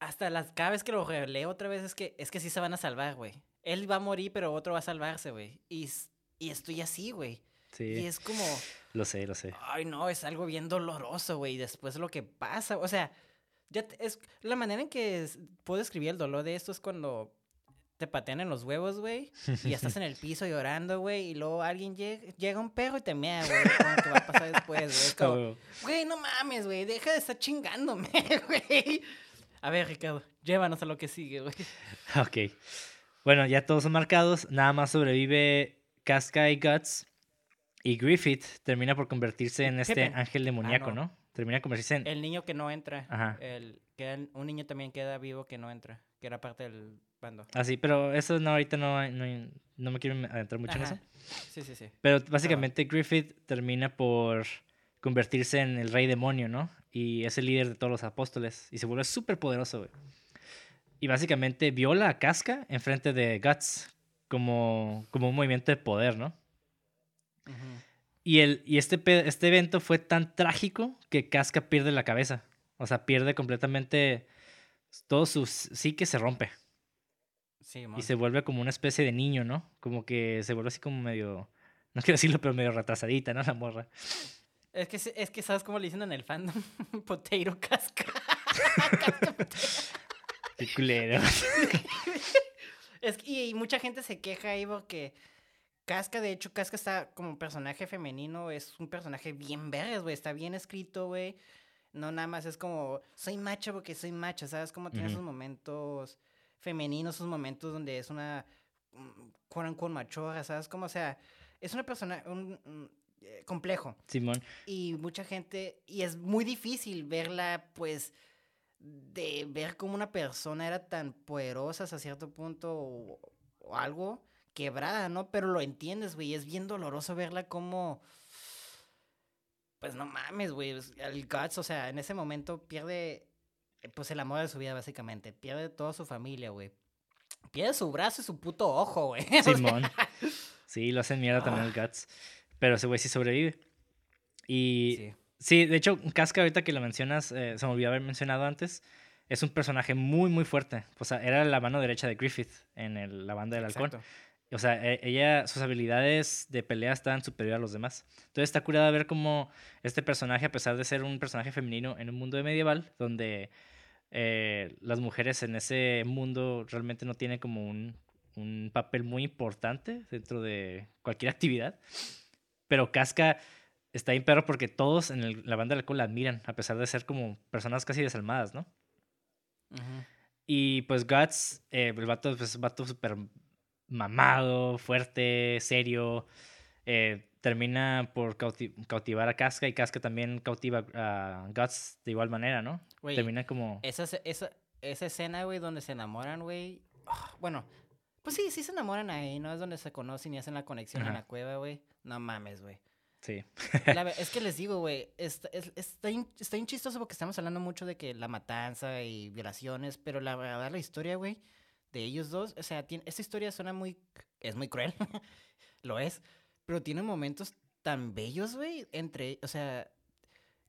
Hasta las cada vez que lo releo otra vez es que es que sí se van a salvar, güey. Él va a morir, pero otro va a salvarse, güey. Y, y estoy así, güey. Y Sí, es como... lo sé, lo sé. Ay, no, es algo bien doloroso, güey. y Después lo que pasa, o sea, ya te- es la manera en que es- puedo escribir el dolor de esto es cuando te patean en los huevos, güey, y estás en el piso llorando, güey, y luego alguien llega, llega un perro y te mea, güey, como que va a pasar después, güey. Es Ah, como, güey, no mames, güey, deja de estar chingándome, güey. A ver, Ricardo, llévanos a lo que sigue, güey. Ok. Bueno, ya todos son marcados. Nada más sobrevive Casca y Guts. Y Griffith termina por convertirse en este ángel demoníaco, no. ¿no? Termina convertirse en... El niño que no entra, Ajá. el, queda- un niño también queda vivo que no entra, que era parte del bando. Ah, pero eso no, ahorita no, no, no me quiero adentrar mucho en eso. Sí, sí, sí. Pero básicamente Griffith termina por convertirse en el rey demonio, ¿no? Y es el líder de todos los apóstoles. Y se vuelve súper poderoso, güey. Y básicamente viola a Casca enfrente de Guts como, como un movimiento de poder, ¿no? Y, el, y este, este evento fue tan trágico que Casca pierde la cabeza. O sea, pierde completamente todo su psique se rompe. Sí, Y se vuelve como una especie de niño, ¿no? Como que se vuelve así como medio... No quiero decirlo, pero medio retrasadita, ¿no? La morra. Es que, es que sabes cómo le dicen en el fandom. Potato casca. Qué culero. Es que, y, y mucha gente se queja ahí porque Casca, de hecho, Casca está como personaje femenino, es un personaje bien vergas, güey. Está bien escrito, güey. No nada más es como, soy macho porque soy macho, ¿sabes? Como tiene Ujú. sus momentos femeninos, sus momentos donde es una quote unquote machorra, ¿sabes? Como, o sea, es una persona, un, un, eh, complejo. Simón. y mucha gente, y es muy difícil verla, pues, de ver cómo una persona era tan poderosa hasta cierto punto o, o algo quebrada, ¿no? Pero lo entiendes, güey, es bien doloroso verla como, pues no mames, güey, el Guts, o sea, en ese momento pierde, pues, el amor de su vida, básicamente, pierde toda su familia, güey. Pierde su brazo y su puto ojo, güey. Simón. Sí, lo hacen mierda también el Guts. Pero ese güey sí sobrevive. Y sí. sí. de hecho, Casca, ahorita que lo mencionas, eh, se me olvidó haber mencionado antes, es un personaje muy, muy fuerte. O sea, era la mano derecha de Griffith en el- la banda del halcón. O sea, e- ella, sus habilidades de pelea estaban superior a los demás. Entonces está curada ver cómo este personaje, a pesar de ser un personaje femenino en un mundo medieval, donde eh, las mujeres en ese mundo realmente no tienen como un, un papel muy importante dentro de cualquier actividad. Pero Casca está bien perro porque todos en el- la banda del alcohol la admiran, a pesar de ser como personas casi desalmadas, ¿no? Y pues Guts, eh, el vato pues, es un vato súper mamado, fuerte, serio. eh, termina por cauti- cautivar a Casca y Casca también cautiva a Guts de igual manera, ¿no? Güey, termina como... Esa, esa, esa escena, güey, donde se enamoran, güey. ah, bueno, pues sí, sí se enamoran ahí, ¿no? Es donde se conocen y hacen la conexión en la cueva, güey. No mames, güey. Sí. La es que les digo, güey, está, es- está, está bien chistoso porque estamos hablando mucho de que la matanza y violaciones, pero la verdad, la historia, güey, de ellos dos, o sea, tiene, esta historia suena muy, es muy cruel, lo es, pero tiene momentos tan bellos, güey, entre, o sea,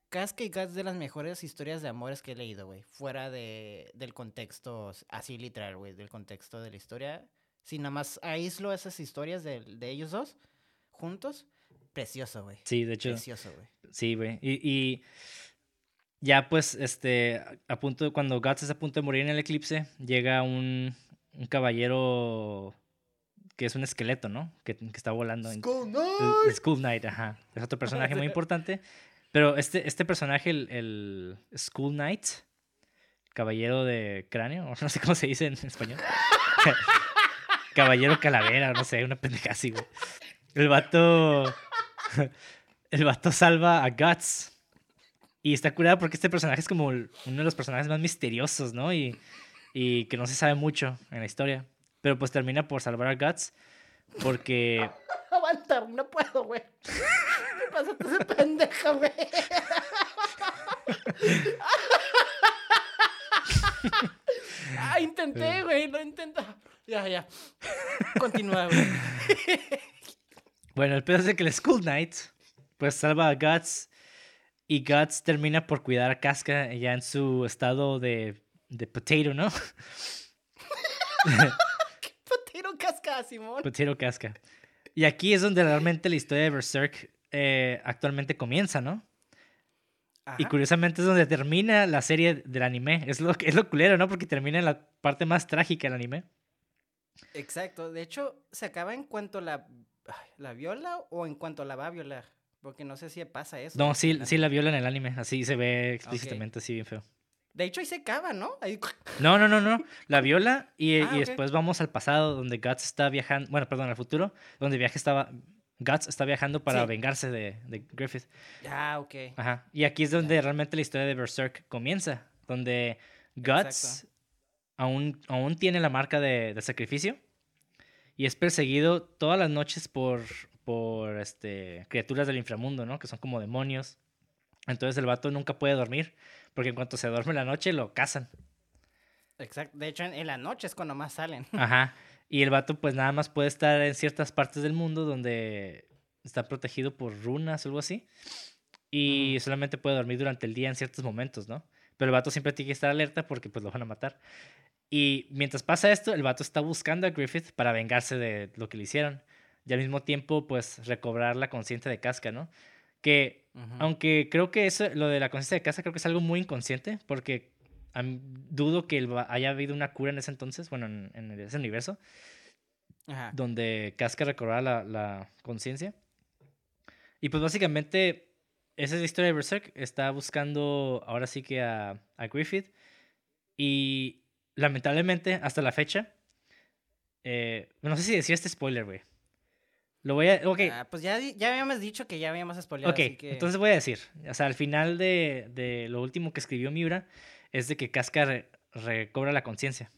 Casca y Guts de las mejores historias de amores que he leído, güey, fuera de, del contexto, así literal, güey, del contexto de la historia. Si nada más aíslo esas historias de, de ellos dos juntos, precioso, güey. Sí, de hecho, Precioso, güey. sí, güey. Y, y ya pues, este, a punto, cuando Guts está a punto de morir en el eclipse, llega un, un caballero que es un esqueleto, ¿no? Que, que está volando. en- El, el Skull Knight, ajá. Es otro personaje muy importante. Pero este, este personaje, el, el Skull Knight, caballero de cráneo, no sé cómo se dice en español. caballero calavera, no sé, una pendeja así, güey. El vato. El vato salva a Guts. Y está curado porque este personaje es como uno de los personajes más misteriosos, ¿no? Y, y que no se sabe mucho en la historia. Pero pues termina por salvar a Guts porque... Aguanta, no puedo, güey. Me pasaste ese pendejo, güey. ah, intenté, güey, lo intenté. Ya, ya. Continúa, güey. Bueno, el pedo es de que el School Knight, pues salva a Guts y Guts termina por cuidar a Casca ya en su estado de, de potato, ¿no? potato casca, Simón. Potato casca. Y aquí es donde realmente la historia de Berserk eh, actualmente comienza, ¿no? Y curiosamente es donde termina la serie del anime. Es lo, es lo culero, ¿no? Porque termina en la parte más trágica del anime. Exacto. De hecho, se acaba en cuanto la, la viola o en cuanto la va a violar. Porque no sé si pasa eso. No, sí, sí la viola en el anime. Así se ve explícitamente, así bien feo. De hecho, ahí se acaba, ¿no? No, no, no, no. La viola y, ah, y después vamos al pasado donde Guts está viajando. Bueno, perdón, al futuro, donde viaje estaba. Guts está viajando para vengarse de, de, Griffith. Ah, ok. Ajá. Y aquí es donde realmente la historia de Berserk comienza. Donde Guts aún, aún tiene la marca de, de, sacrificio. Y es perseguido todas las noches por, por este, criaturas del inframundo, ¿no? Que son como demonios. Entonces el vato nunca puede dormir. Porque en cuanto se duerme la noche, lo cazan. Exacto. De hecho, en, la noche es cuando más salen. Ajá. Y el vato, pues nada más puede estar en ciertas partes del mundo donde está protegido por runas o algo así. Y solamente puede dormir durante el día en ciertos momentos, ¿no? Pero el vato siempre tiene que estar alerta porque pues lo van a matar. Y mientras pasa esto, el vato está buscando a Griffith para vengarse de lo que le hicieron. Y al mismo tiempo, pues recobrar la conciencia de Casca, ¿no? Que, aunque creo que eso, lo de la conciencia de casa, creo que es algo muy inconsciente, porque dudo que haya habido una cura en ese entonces, bueno, en, ese universo, donde Casca recobrara la, la conciencia. Y pues básicamente, esa es la historia de Berserk. Está buscando ahora sí que a, a Griffith. Y lamentablemente, hasta la fecha, eh, no sé si decía este spoiler, güey. Lo voy a. Ok. Ah, pues ya, ya habíamos dicho que ya habíamos spoileado. Ok, entonces voy a decir. O sea, al final de, de lo último que escribió Miura es de que Casca recobra la conciencia.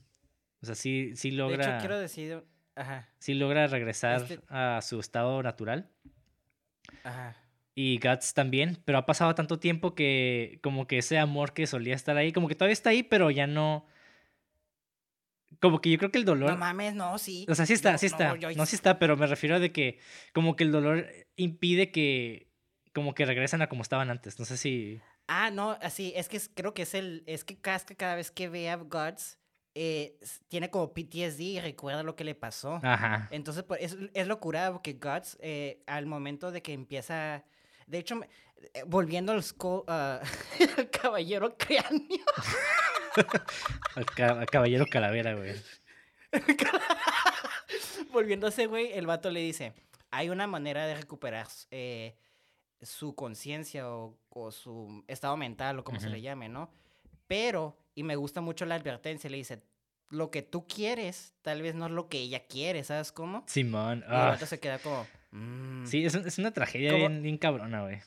O sea, sí, sí logra. De hecho, quiero decir. Ajá. Sí logra regresar este a su estado natural. Ajá. Y Guts también, pero ha pasado tanto tiempo que como que ese amor que solía estar ahí, como que todavía está ahí, pero ya no, como que yo creo que el dolor. No mames, no, sí. O sea, sí está, sí está. No, sí está, pero me refiero a de que como que el dolor impide que como que regresen a como estaban antes. No sé si. Ah, no, así, es que creo que es el. Es que Casca cada vez que ve a Gods eh, tiene como PTSD y recuerda lo que le pasó. Ajá. Entonces, pues, es, es locura porque Guts, eh, al momento de que empieza. De hecho, eh, volviendo al, uh, caballero cráneo. al, caballero calavera, güey. ese güey, el vato le dice: Hay una manera de recuperar eh, su conciencia o, su estado mental o como se le llame, ¿no? Pero, y me gusta mucho la advertencia, le dice: Lo que tú quieres, tal vez no es lo que ella quiere, ¿sabes cómo? Simón. Y el ah. vato se queda como. Mm". Sí, es, es, una tragedia bien, bien cabrona, güey.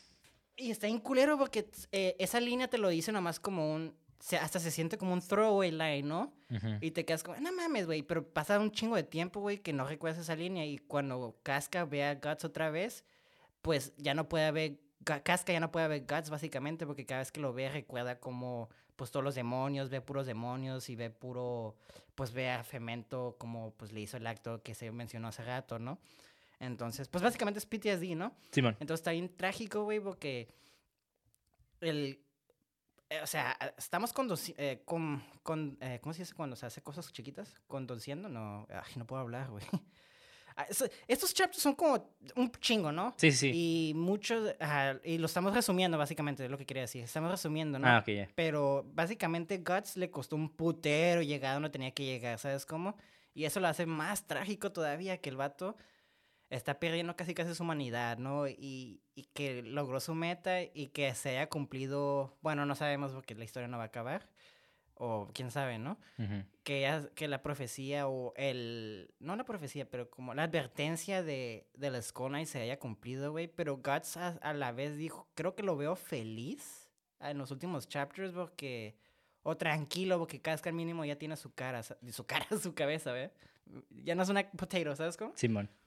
Y está en culero porque eh, esa línea te lo dice nomás como un. Hasta se siente como un throwaway line, ¿no? Y te quedas como, no mames, güey. Pero pasa un chingo de tiempo, güey, que no recuerdas esa línea. Y cuando Casca ve a Guts otra vez, pues ya no puede ver. Casca ya no puede ver Guts, básicamente, porque cada vez que lo ve recuerda como, pues todos los demonios, ve puros demonios y ve puro. Pues ve a Femento como, pues le hizo el acto que se mencionó hace rato, ¿no? Entonces, pues básicamente es PTSD, ¿no? Simón. Entonces está bien trágico, güey, porque el... Eh, o sea, estamos eh, con, con eh, ¿Cómo se dice cuando se hace cosas chiquitas? Conduciendo, no... Ay, no puedo hablar, güey. Ah, estos chapters son como un chingo, ¿no? Sí, sí. Y muchos, y lo estamos resumiendo básicamente, es lo que quería decir. Estamos resumiendo, ¿no? Ah, ok, ya. Pero básicamente Guts le costó un putero llegar donde tenía que llegar, ¿sabes cómo? Y eso lo hace más trágico todavía que el vato está perdiendo casi casi su humanidad, ¿no? Y, y, que logró su meta y que se haya cumplido, bueno, no sabemos porque la historia no va a acabar, o quién sabe, ¿no? que, ya, que la profecía o el, no la profecía, pero como la advertencia de, de la y se haya cumplido, güey, pero Guts a, la vez dijo, creo que lo veo feliz en los últimos chapters porque, o tranquilo, porque Casca mínimo ya tiene su cara, su cara, su cabeza, ¿ve? Ya no es una potato, ¿sabes cómo? Simón. Sí.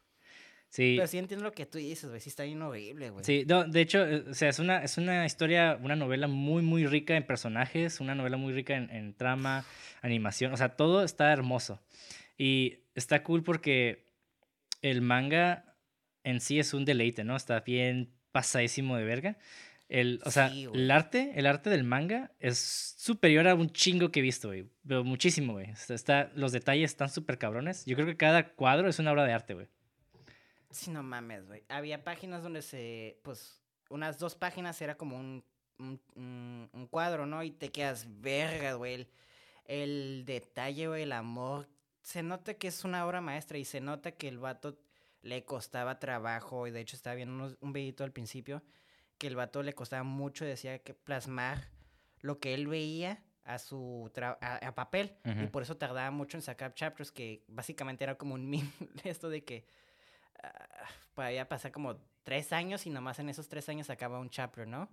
Pero sí entiendo lo que tú dices, güey. Sí está bien horrible, güey. Sí, de hecho, eh, o sea, es una, es una historia, una novela muy, muy rica en personajes, una novela muy rica en, trama, animación. O sea, todo está hermoso. Y está cool porque el manga en sí es un deleite, ¿no? Está bien pasadísimo de verga. El, o sea, el arte, el arte del manga es superior a un chingo que he visto, güey. Pero muchísimo, güey. Está, los detalles están súper cabrones. Yo creo que cada cuadro es una obra de arte, güey. Sí, no mames, güey. Había páginas donde se, pues, unas dos páginas era como un, un, un, cuadro, ¿no? Y te quedas verga, güey. El, el detalle, güey, el amor. Se nota que es una obra maestra y se nota que el vato le costaba trabajo. Y de hecho estaba viendo un videito al principio que el vato le costaba mucho, decía que plasmar lo que él veía a su a, papel y por eso tardaba mucho en sacar chapters que básicamente era como un meme esto de que podía pasar como tres años y nomás en esos tres años sacaba un chapter, ¿no?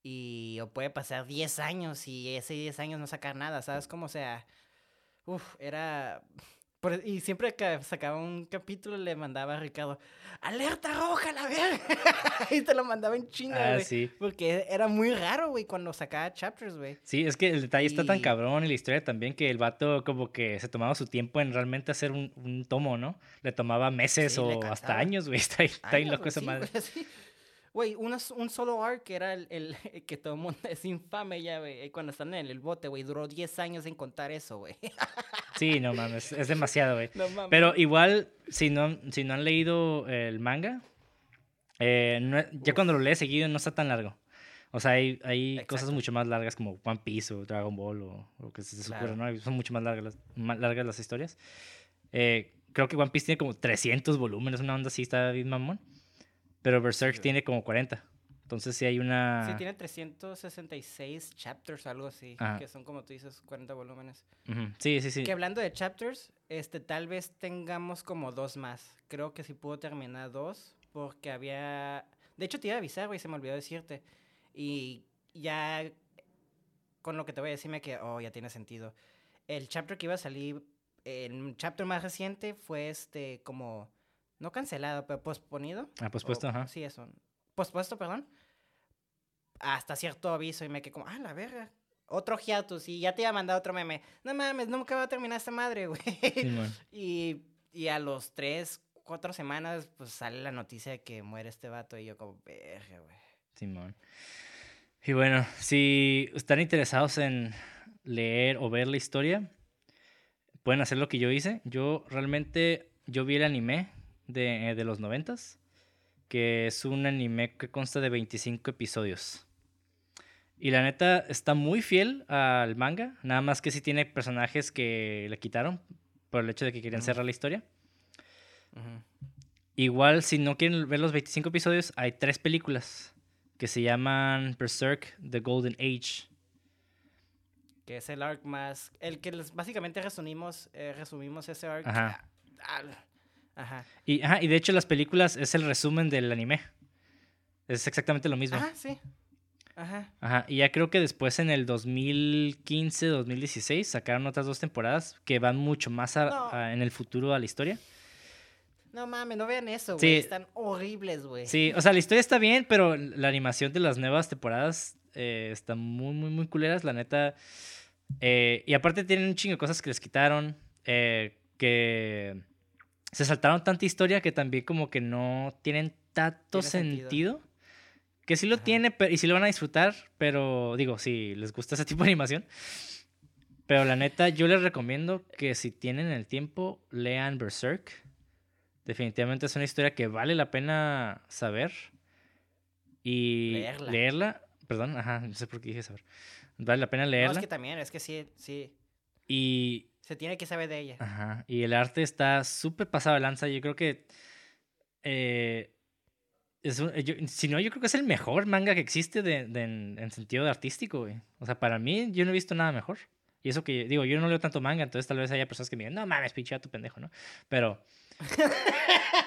Y o puede pasar diez años y ese diez años no sacar nada, ¿sabes? Como, sea, uff, era y siempre que sacaba un capítulo le mandaba a Ricardo, alerta roja, la verga. y te lo mandaba en chinga, ah, güey. sí. Porque era muy raro, güey, cuando sacaba chapters, güey. Sí, es que el detalle está tan cabrón y la historia también que el vato como que se tomaba su tiempo en realmente hacer un, un tomo, ¿no? Le tomaba meses o hasta años, güey. Está ahí, está ahí loco esa madre. Güey, un solo arc que era el, que todo el mundo es infame ya, güey. Cuando están en el bote, güey. Duró 10 años en contar eso, güey. Sí, no mames. Es demasiado, güey. No. Pero igual, si no, si no han leído el manga, eh, ya cuando lo lees seguido no está tan largo. O sea, hay, hay cosas mucho más largas como One Piece o Dragon Ball o lo que se les ¿no? Son mucho más largas las, más largas las historias. Eh, creo que One Piece tiene como 300 volúmenes, una onda así, está bien mamón. Pero Berserk tiene como 40. Entonces sí hay una... Sí, tiene 366 chapters, algo así, que son como tú dices, 40 volúmenes. Sí, sí, sí. Que hablando de chapters, este, tal vez tengamos como dos más. Creo que sí puedo terminar dos, porque había... De hecho, te iba a avisar, güey, se me olvidó decirte. Y ya con lo que te voy a decirme que, oh, ya tiene sentido. El chapter que iba a salir, el chapter más reciente fue este como no cancelado, pero posponido. Ah, pospuesto, ajá. Sí, eso. Pospuesto, perdón. Hasta cierto aviso y me quedé como, ah, la verga. Otro hiatus y ya te iba a mandar otro meme. No mames, nunca va a terminar esta madre, güey. y, y a los tres, cuatro semanas, pues sale la noticia de que muere este vato y yo como, verga, güey. Simón. Y bueno, si están interesados en leer o ver la historia, pueden hacer lo que yo hice. Yo realmente, yo vi el anime de, de los noventas, que es un anime que consta de 25 episodios. Y la neta está muy fiel al manga, nada más que sí tiene personajes que le quitaron por el hecho de que querían cerrar la historia. Igual, si no quieren ver los 25 episodios, hay tres películas que se llaman Berserk The Golden Age. Que es el arc más. El que básicamente resumimos, eh, resumimos ese arc. Ajá. Ajá. Y, ajá, y de hecho las películas es el resumen del anime. Es exactamente lo mismo. Ajá, sí. Ajá. Ajá. Y ya creo que después en el 2015, 2016 sacaron otras dos temporadas que van mucho más en el futuro a la historia. No mames, no vean eso, güey. Están horribles, güey. Sí, o sea, la historia está bien, pero la animación de las nuevas temporadas eh, está muy, muy, muy culeras, la neta. Eh, y aparte tienen un chingo de cosas que les quitaron. Eh, que se saltaron tanta historia que también como que no tienen tanto sentido? Que sí lo tiene y sí lo van a disfrutar, pero digo, si les gusta ese tipo de animación. Pero la neta, yo les recomiendo que si tienen el tiempo, lean Berserk. Definitivamente es una historia que vale la pena saber. Y leerla. leerla. Perdón, ajá, no sé por qué dije saber. Vale la pena leerla. No, es que también, es que sí, sí. Y se tiene que saber de ella. Ajá. Y el arte está súper pasado de lanza. Yo creo que. Eh, es si no, yo creo que es el mejor manga que existe de, en, sentido de artístico, güey. O sea, para mí, yo no he visto nada mejor. Y eso que, digo, yo no leo tanto manga, entonces tal vez haya personas que me digan, no mames, pinche tu pendejo, ¿no? Pero.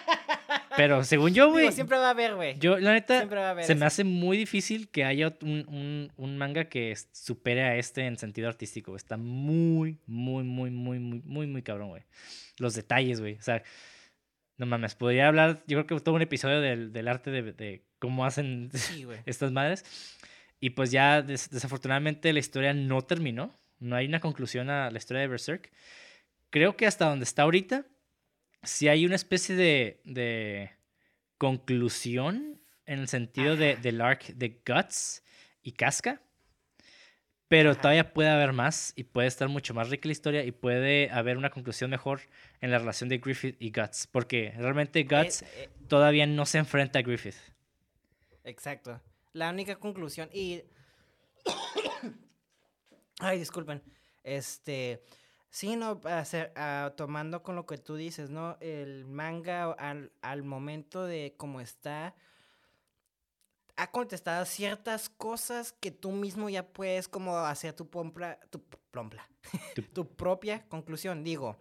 pero según yo, güey. siempre va a haber, güey. Yo, la neta, se me hace muy difícil que haya un, un, un, manga que supere a este en sentido artístico. Está muy, muy, muy, muy, muy, muy, muy cabrón, güey. Los detalles, güey. O sea, no mames, podría hablar, yo creo que todo un episodio del, del arte de, de, cómo hacen estas madres. Y pues ya desafortunadamente la historia no terminó. No hay una conclusión a la historia de Berserk. Creo que hasta donde está ahorita, si hay una especie de, de conclusión en el sentido de, del arc de Guts y Casca. Pero todavía puede haber más y puede estar mucho más rica la historia y puede haber una conclusión mejor en la relación de Griffith y Guts. Porque realmente Guts eh, eh. todavía no se enfrenta a Griffith. Exacto. La única conclusión. Y. Ay, disculpen. Este. Sí, no, hacer, uh, tomando con lo que tú dices, ¿no? El manga al, al momento de cómo está, ha contestado ciertas cosas que tú mismo ya puedes como hacer tu pompla, tu, plompla, tu propia conclusión. Digo,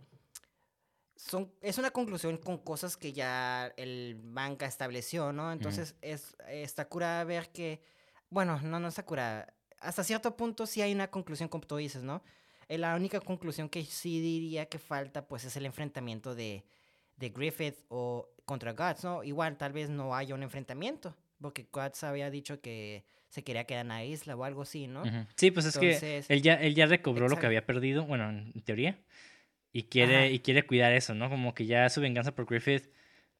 son, es una conclusión con cosas que ya el manga estableció, ¿no? Entonces es, está curada ver que, bueno, no, no está curada. Hasta cierto punto sí hay una conclusión como tú dices, ¿no? Eh, la única conclusión que sí diría que falta, pues, es el enfrentamiento de, de Griffith o contra Guts, ¿no? Igual, tal vez no haya un enfrentamiento, porque Guts había dicho que se quería quedar en la isla o algo así, ¿no? Sí, pues es que él ya, él ya recobró lo que había perdido, bueno, en teoría, y quiere, y quiere cuidar eso, ¿no? Como que ya su venganza por Griffith,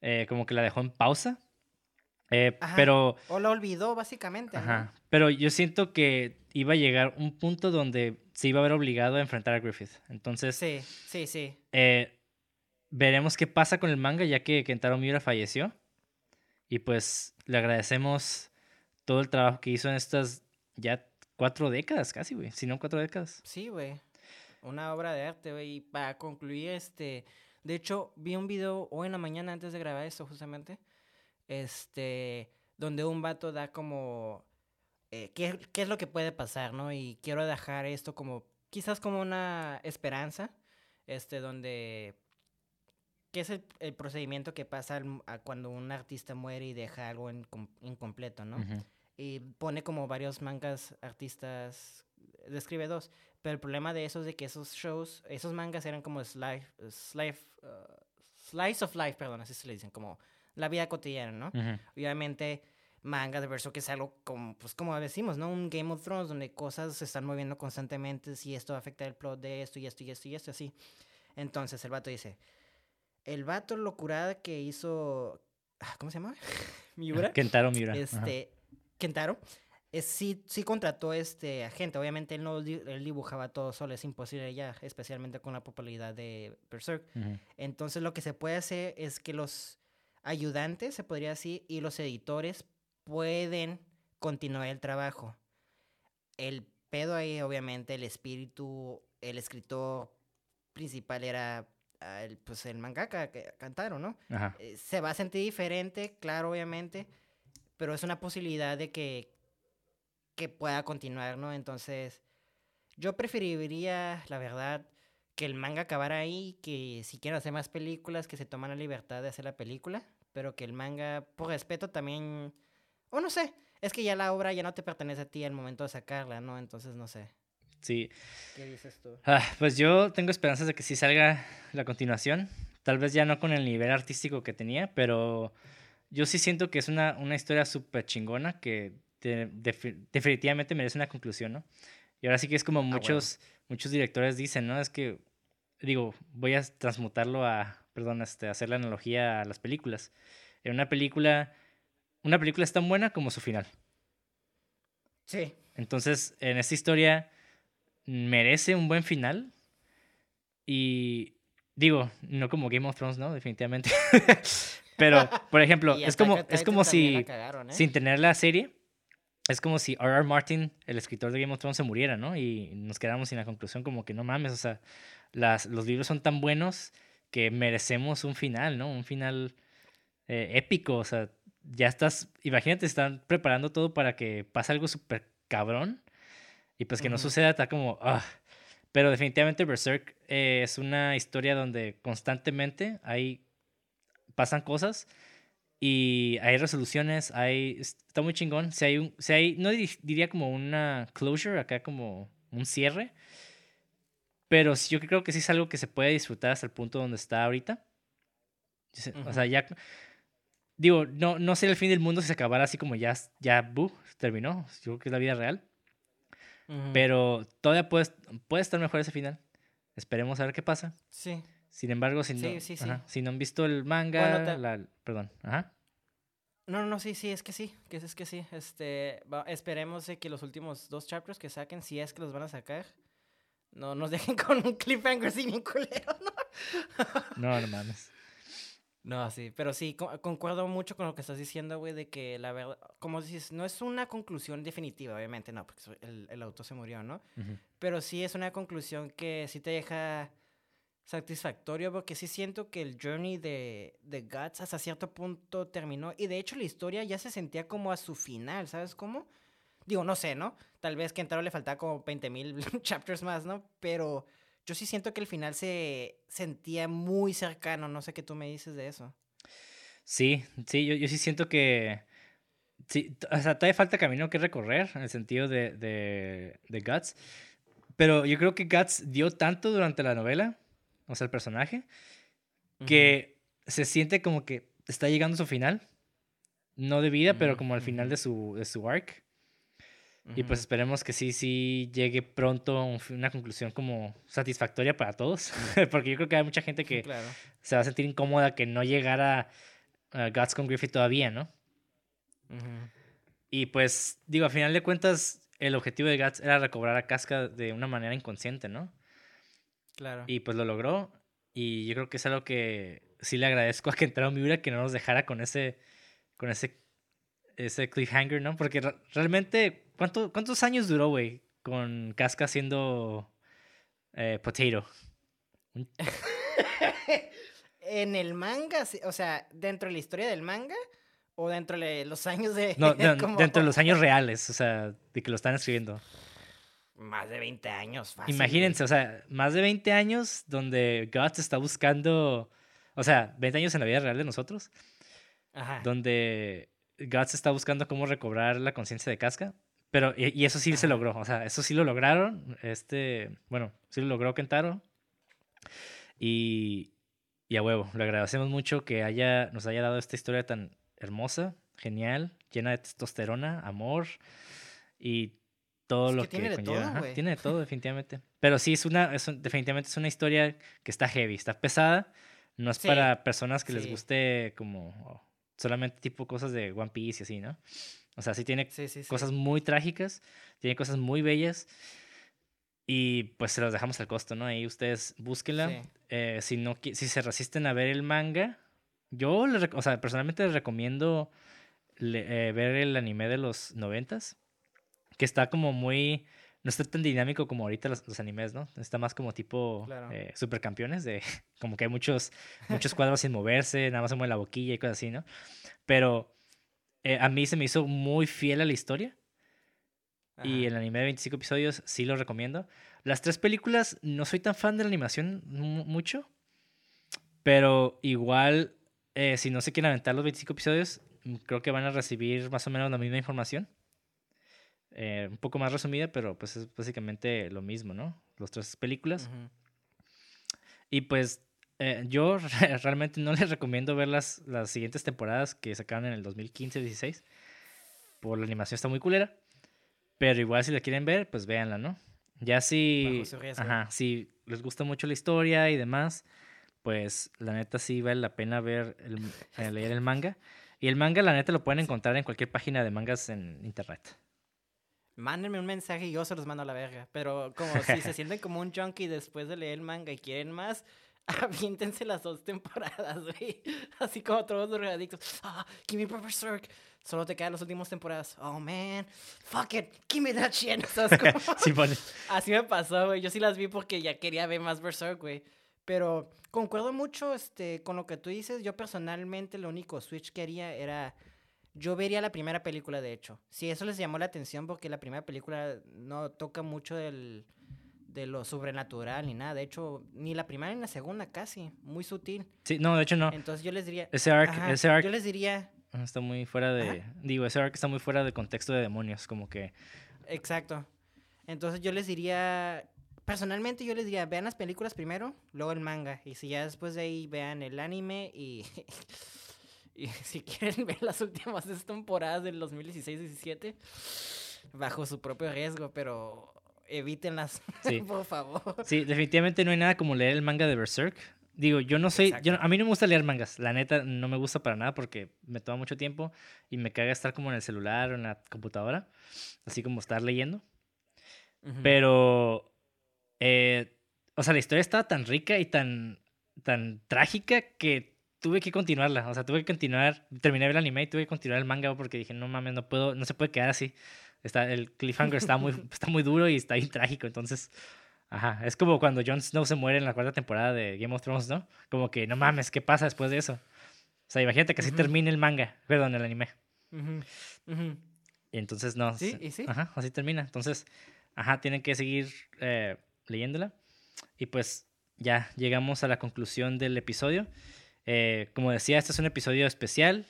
eh, como que la dejó en pausa. Eh, pero... O la olvidó, básicamente. Ajá. Pero yo siento que iba a llegar un punto donde se iba a ver obligado a enfrentar a Griffith. Entonces... Sí, sí, sí. Eh, veremos qué pasa con el manga ya que Kentaro Miura falleció. Y pues le agradecemos todo el trabajo que hizo en estas ya cuatro décadas casi, güey. Si no, cuatro décadas. Sí, güey. Una obra de arte, güey. Y para concluir, este... De hecho, vi un video hoy en la mañana antes de grabar esto, justamente este, donde un vato da como, eh, ¿qué, ¿qué, es lo que puede pasar, no? Y quiero dejar esto como, quizás como una esperanza, este, donde, ¿qué es el, el procedimiento que pasa cuando un artista muere y deja algo incompleto, no? Y pone como varios mangas artistas, describe dos, pero el problema de eso es de que esos shows, esos mangas eran como slice, slice, uh, slice of life, perdón, así se le dicen, como la vida cotidiana, ¿no? Obviamente, manga de verso que es algo como, pues como decimos, ¿no? Un Game of Thrones donde cosas se están moviendo constantemente, si esto afecta el plot de esto y esto y esto y esto, así. Entonces el vato dice, el vato locurada que hizo, ah, ¿cómo se llama? Miura. Kentaro Miura. Este, Kentaro. Es, sí, sí contrató este agente. Obviamente él no él dibujaba todo solo, es imposible ya, especialmente con la popularidad de Berserk. Entonces lo que se puede hacer es que los ayudantes, se podría decir, y los editores pueden continuar el trabajo. El pedo ahí, obviamente, el espíritu, el escritor principal era ah, el, pues el mangaka que cantaron, ¿no? Eh, se va a sentir diferente, claro, obviamente, pero es una posibilidad de que, que pueda continuar, ¿no? Entonces, yo preferiría, la verdad, que el manga acabara ahí, que si quieren hacer más películas, que se toman la libertad de hacer la película pero que el manga, por respeto también, o no sé, es que ya la obra ya no te pertenece a ti al momento de sacarla, ¿no? Entonces no sé. Sí. ¿Qué dices tú? Ah, pues yo tengo esperanzas de que sí salga la continuación. Tal vez ya no con el nivel artístico que tenía, pero yo sí siento que es una, una historia súper chingona que definitivamente merece una conclusión, ¿no? Y ahora sí que es como ah, muchos, muchos directores dicen, ¿no? Es que, digo, voy a transmutarlo a, perdón, este, hacer la analogía a las películas. En una película, una película es tan buena como su final. Sí. Entonces, en esta historia merece un buen final. Y digo, no como Game of Thrones, ¿no? Definitivamente. Pero, por ejemplo, es como, es como si, ¿eh? sin tener la serie, es como si R.R. Martin, el escritor de Game of Thrones, se muriera, ¿no? Y nos quedamos sin la conclusión como que no mames, o sea, las, los libros son tan buenos que merecemos un final, ¿no? Un final eh, épico, o sea, ya estás, imagínate, están preparando todo para que pase algo súper cabrón y pues que no suceda, está como, ah. Pero definitivamente Berserk eh, es una historia donde constantemente hay, pasan cosas y hay resoluciones, hay, está muy chingón. Si hay, un, si hay no diría como una closure, acá como un cierre, pero yo creo que sí es algo que se puede disfrutar hasta el punto donde está ahorita. O sea, ya. Digo, no, no sería el fin del mundo si se acabara así como ya, ya, buh, terminó. Yo creo que es la vida real. Pero todavía puede, puede estar mejor ese final. Esperemos a ver qué pasa. Sí. Sin embargo, si, no, si no han visto el manga, la, perdón, ajá. No, no, sí, sí, es que sí, que es, que sí. Este, esperemos que los últimos dos chapters que saquen, si es que los van a sacar, no nos dejen con un cliffhanger sin un culero, ¿no? no, no mames. No, sí, pero sí, concuerdo mucho con lo que estás diciendo, güey, de que la verdad, como dices, no es una conclusión definitiva, obviamente, no, porque el, el auto se murió, ¿no? Pero sí es una conclusión que sí te deja satisfactorio, porque sí siento que el journey de, de Guts hasta cierto punto terminó, y de hecho la historia ya se sentía como a su final, ¿sabes cómo? Digo, no sé, ¿no? Tal vez que entró le faltaba como 20 mil chapters más, ¿no? Pero yo sí siento que el final se sentía muy cercano. No sé qué tú me dices de eso. Sí, sí, yo, yo sí siento que. Sí, o sea, todavía falta camino que recorrer en el sentido de, de, de Guts. Pero yo creo que Guts dio tanto durante la novela, o sea, el personaje, que se siente como que está llegando a su final. No de vida, pero como al final de su, de su arc. Y pues esperemos que sí, sí llegue pronto una conclusión como satisfactoria para todos. Porque yo creo que hay mucha gente que se va a sentir incómoda que no llegara a Guts con Griffith todavía, ¿no? Y pues, digo, a final de cuentas, el objetivo de Guts era recobrar a Casca de una manera inconsciente, ¿no? Claro. Y pues lo logró. Y yo creo que es algo que sí le agradezco a que entrara Miura que no nos dejara con ese, con ese, ese cliffhanger, ¿no? Porque realmente ¿Cuántos años duró, güey, con Casca siendo eh, Potato? en el manga, o sea, dentro de la historia del manga o dentro de los años de... No, dentro de los años reales, o sea, de que lo están escribiendo. Más de 20 años, fácil, Imagínense, o sea, más de 20 años donde Guts está buscando, o sea, 20 años en la vida real de nosotros, Ajá. donde Guts está buscando cómo recobrar la conciencia de Casca. Pero, y, eso sí se logró, o sea, eso sí lo lograron. Este, bueno, sí lo logró Kentaro. Y, y a huevo, le agradecemos mucho que haya, nos haya dado esta historia tan hermosa, genial, llena de testosterona, amor y todo lo que, tiene De todo, tiene de todo, definitivamente. Pero sí, es una, es definitivamente es una historia que está heavy, está pesada. No es para personas que les guste como solamente tipo cosas de One Piece y así, ¿no? O sea, sí tiene cosas muy trágicas, tiene cosas muy bellas. Y pues se los dejamos al costo, ¿no? Ahí ustedes búsquenla. Eh, si, no, si se resisten a ver el manga, yo, o sea, personalmente les recomiendo eh, ver el anime de los noventas, que está como muy... No está tan dinámico como ahorita los, animes, ¿no? Está más como tipo eh, supercampeones, de como que hay muchos, muchos cuadros sin moverse, nada más se mueve la boquilla y cosas así, ¿no? Pero eh, a mí se me hizo muy fiel a la historia. Y el anime de 25 episodios sí lo recomiendo. Las tres películas no soy tan fan de la animación mucho. Pero igual, eh, si no se quieren aventar los 25 episodios, mm, creo que van a recibir más o menos la misma información. Eh, un poco más resumida, pero pues es básicamente lo mismo, ¿no? Las tres películas. Y pues eh, yo realmente no les recomiendo ver las, las siguientes temporadas que sacaron en el 2015-16. Por la animación está muy culera. Pero igual si la quieren ver, pues véanla, ¿no? Ya si, ajá, si les gusta mucho la historia y demás, pues la neta sí vale la pena ver el, eh, leer el manga. Y el manga, la neta, lo pueden encontrar en cualquier página de mangas en internet. Mándenme un mensaje y yo se los mando a la verga. Pero como si se sienten como un junkie después de leer el manga y quieren más, aviéntense las dos temporadas, güey. Así como todos los adictos. Ah, give me Berserk. Solo te quedan las últimas temporadas. Oh, man. Fuck it. Give me that shit. sí, Así me pasó, güey. Yo sí las vi porque ya quería ver más Berserk, güey. Pero concuerdo mucho este, con lo que tú dices. Yo personalmente lo único switch que haría era... Yo vería la primera película, de hecho. Si eso les llamó la atención porque la primera película no toca mucho del de lo sobrenatural ni nada. De hecho, ni la primera ni la segunda casi. Muy sutil. Sí, no, de hecho no. Entonces yo les diría... Ese arc, Ajá, ese arc Yo les diría... está muy fuera de... Digo, ese arc está muy fuera de contexto de demonios, como que... Exacto. Entonces yo les diría... Personalmente yo les diría, vean las películas primero, luego el manga. Y si ya después de ahí vean el anime y... y si quieren ver las últimas temporadas del 2016-17, bajo su propio riesgo, pero evítenlas, Sí. por favor. Sí, definitivamente no hay nada como leer el manga de Berserk. Digo, yo no soy, yo, a mí no me gusta leer mangas, la neta no me gusta para nada porque me toma mucho tiempo y me caga estar como en el celular o en la computadora, así como estar leyendo. Pero, eh, o sea, la historia estaba tan rica y tan, tan trágica que tuve que continuarla. O sea, tuve que continuar, terminé el anime y tuve que continuar el manga porque dije, no mames, no puedo, no se puede quedar así. Está, el cliffhanger está muy, está muy duro y está bien trágico, entonces... Ajá, es como cuando Jon Snow se muere en la cuarta temporada de Game of Thrones, ¿no? Como que, no mames, ¿qué pasa después de eso? O sea, imagínate que así Ujú. termine el manga, perdón, el anime. Ujú, ujú. Y entonces no. Sí, se- y sí. Ajá, así termina. Entonces, ajá, tienen que seguir eh, leyéndola. Y pues ya llegamos a la conclusión del episodio. Eh, como decía, este es un episodio especial.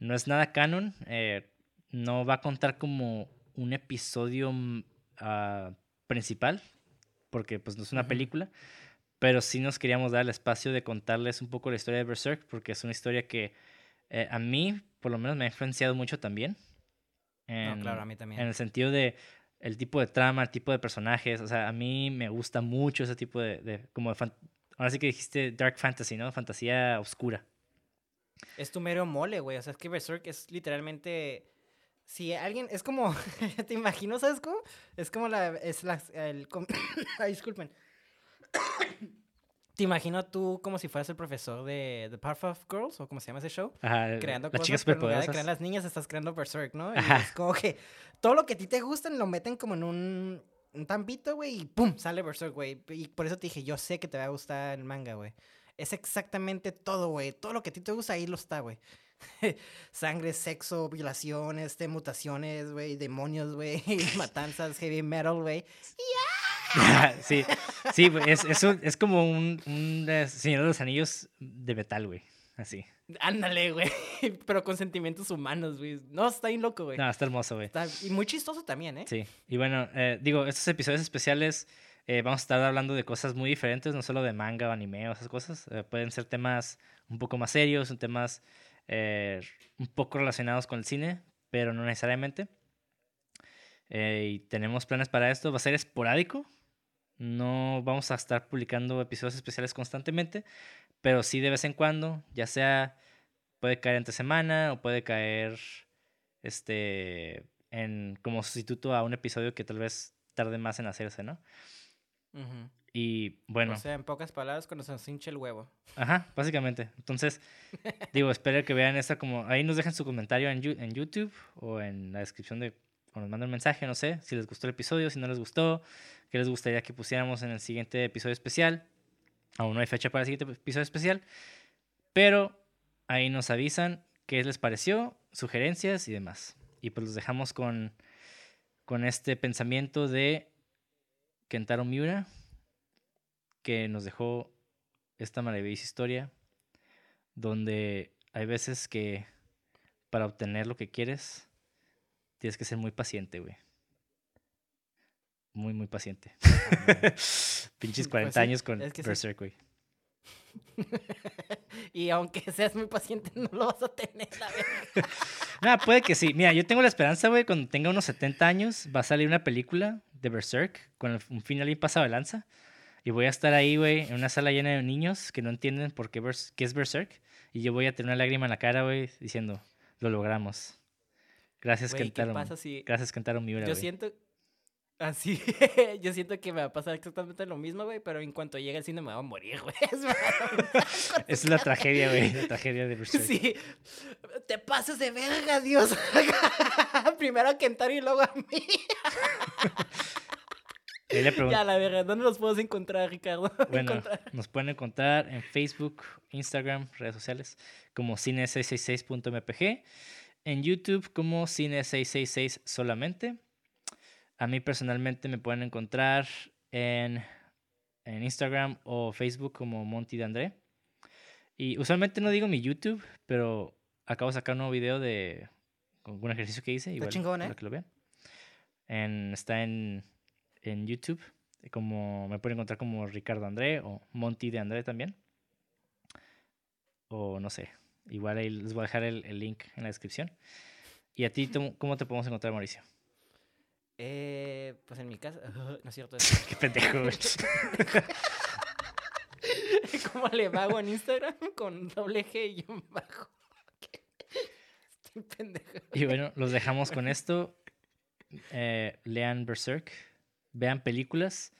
No es nada canon. eh, no va a contar como un episodio ah, principal. Porque pues no es una Ujú. película. Pero sí nos queríamos dar el espacio de contarles un poco la historia de Berserk. Porque es una historia que eh, a mí, por lo menos, me ha influenciado mucho también. No, En- claro, a mí también. en el sentido de el tipo de trama, el tipo de personajes. O sea, a mí me gusta mucho ese tipo de. de- como de Ahora sí que dijiste Dark Fantasy, ¿no? Fantasía oscura. Es tu mero mole, güey. O sea, es que Berserk es literalmente. Si alguien. Es como. ¿Te imagino, sabes cómo? Es como la. Es la. El, Ay, disculpen. Te imagino tú como si fueras el profesor de The Powerpuff Girls, o como se llama ese show. Ajá, Creando las cosas, chicas pero en de crear las niñas, estás creando Berserk, ¿no? Y Ajá. es como que todo lo que a ti te gustan lo meten como en un, un tampito, güey, y ¡pum! Sale Berserk, güey. Y por eso te dije, yo sé que te va a gustar el manga, güey. Es exactamente todo, güey. Todo lo que a ti te gusta, ahí lo está, güey. Sangre, sexo, violaciones, este, mutaciones, güey, demonios, güey, matanzas, heavy metal, güey. sí, sí, es, es, un- es como un, un Señor de los Anillos de metal, güey. Así. Ándale, güey. Pero con sentimientos humanos, güey. No, está bien loco, güey. No, está hermoso, güey. Y muy chistoso también, ¿eh? Sí, y bueno, eh, digo, estos episodios especiales eh, vamos a estar hablando de cosas muy diferentes, no solo de manga o anime o esas cosas. Eh, pueden ser temas un poco más serios, temas eh, un poco relacionados con el cine, pero no necesariamente. Eh, y tenemos planes para esto. Va a ser esporádico. No vamos a estar publicando episodios especiales constantemente, pero sí de vez en cuando, ya sea puede caer entre semana o puede caer este en como sustituto a un episodio que tal vez tarde más en hacerse, ¿no? Ujú. Y bueno, O sea, en pocas palabras, cuando se nos hinche el huevo. ajá, básicamente. Entonces, digo, espero que vean esta como ahí nos dejen su comentario en, en YouTube o en la descripción de o nos mandan un mensaje, no sé, si les gustó el episodio, si no les gustó, qué les gustaría que pusiéramos en el siguiente episodio especial. Aún no hay fecha para el siguiente episodio especial, pero ahí nos avisan qué les pareció, sugerencias y demás. Y pues los dejamos con, con este pensamiento de Kentaro Miura, que nos dejó esta maravillosa historia, donde hay veces que para obtener lo que quieres, tienes que ser muy paciente, güey. Muy, muy paciente. Pinches Pues 40 sí, años con es que sí. Berserk, güey. y aunque seas muy paciente, no lo vas a tener, la verdad. Nah, puede que sí. Mira, yo tengo la esperanza, güey, cuando tenga unos 70 años, va a salir una película de Berserk con un final bien pasado de lanza. Y voy a estar ahí, güey, en una sala llena de niños que no entienden por qué, qué es Berserk. Y yo voy a tener una lágrima en la cara, güey, diciendo, lo logramos. Gracias, ¿qué Kentaro. pasa si...? Gracias, Kentaro Miura, Yo siento... Así, yo siento que me va a pasar exactamente lo mismo, güey, pero en cuanto llegue al cine me va a morir, güey. Es la tragedia, güey, la tragedia de Berserk. Sí, te pasas de verga, Dios. Primero a Kentaro y luego a mí. Ahí le pregunto- Ya, la verga, ¿dónde los puedes encontrar, Ricardo? Bueno, Encontrar- nos pueden encontrar en Facebook, Instagram, redes sociales como cine666.mpg, en YouTube como cine666 solamente. A mí personalmente me pueden encontrar en, en Instagram o Facebook como Monty de André. Y usualmente no digo mi YouTube, pero acabo de sacar un nuevo video de un ejercicio que hice. Igual, chingón, para ¿eh? que lo vean. En- está en, en YouTube. Como me pueden encontrar como Ricardo André o Monty de André también. O no sé. Igual ahí les voy a dejar el, el link en la descripción. ¿Y a ti cómo te podemos encontrar, Mauricio? Eh, pues en mi casa. no es cierto. Qué pendejo. ¿Cómo le vago en Instagram? Con doble G y un bajo. Estoy pendejo. Y bueno, los dejamos con esto. Eh, lean Berserk, vean películas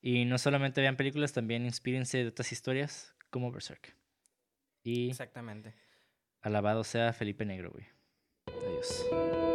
y no solamente vean películas, también inspírense de otras historias como Berserk. Y Exactamente. alabado sea Felipe Negro, güey. Adiós.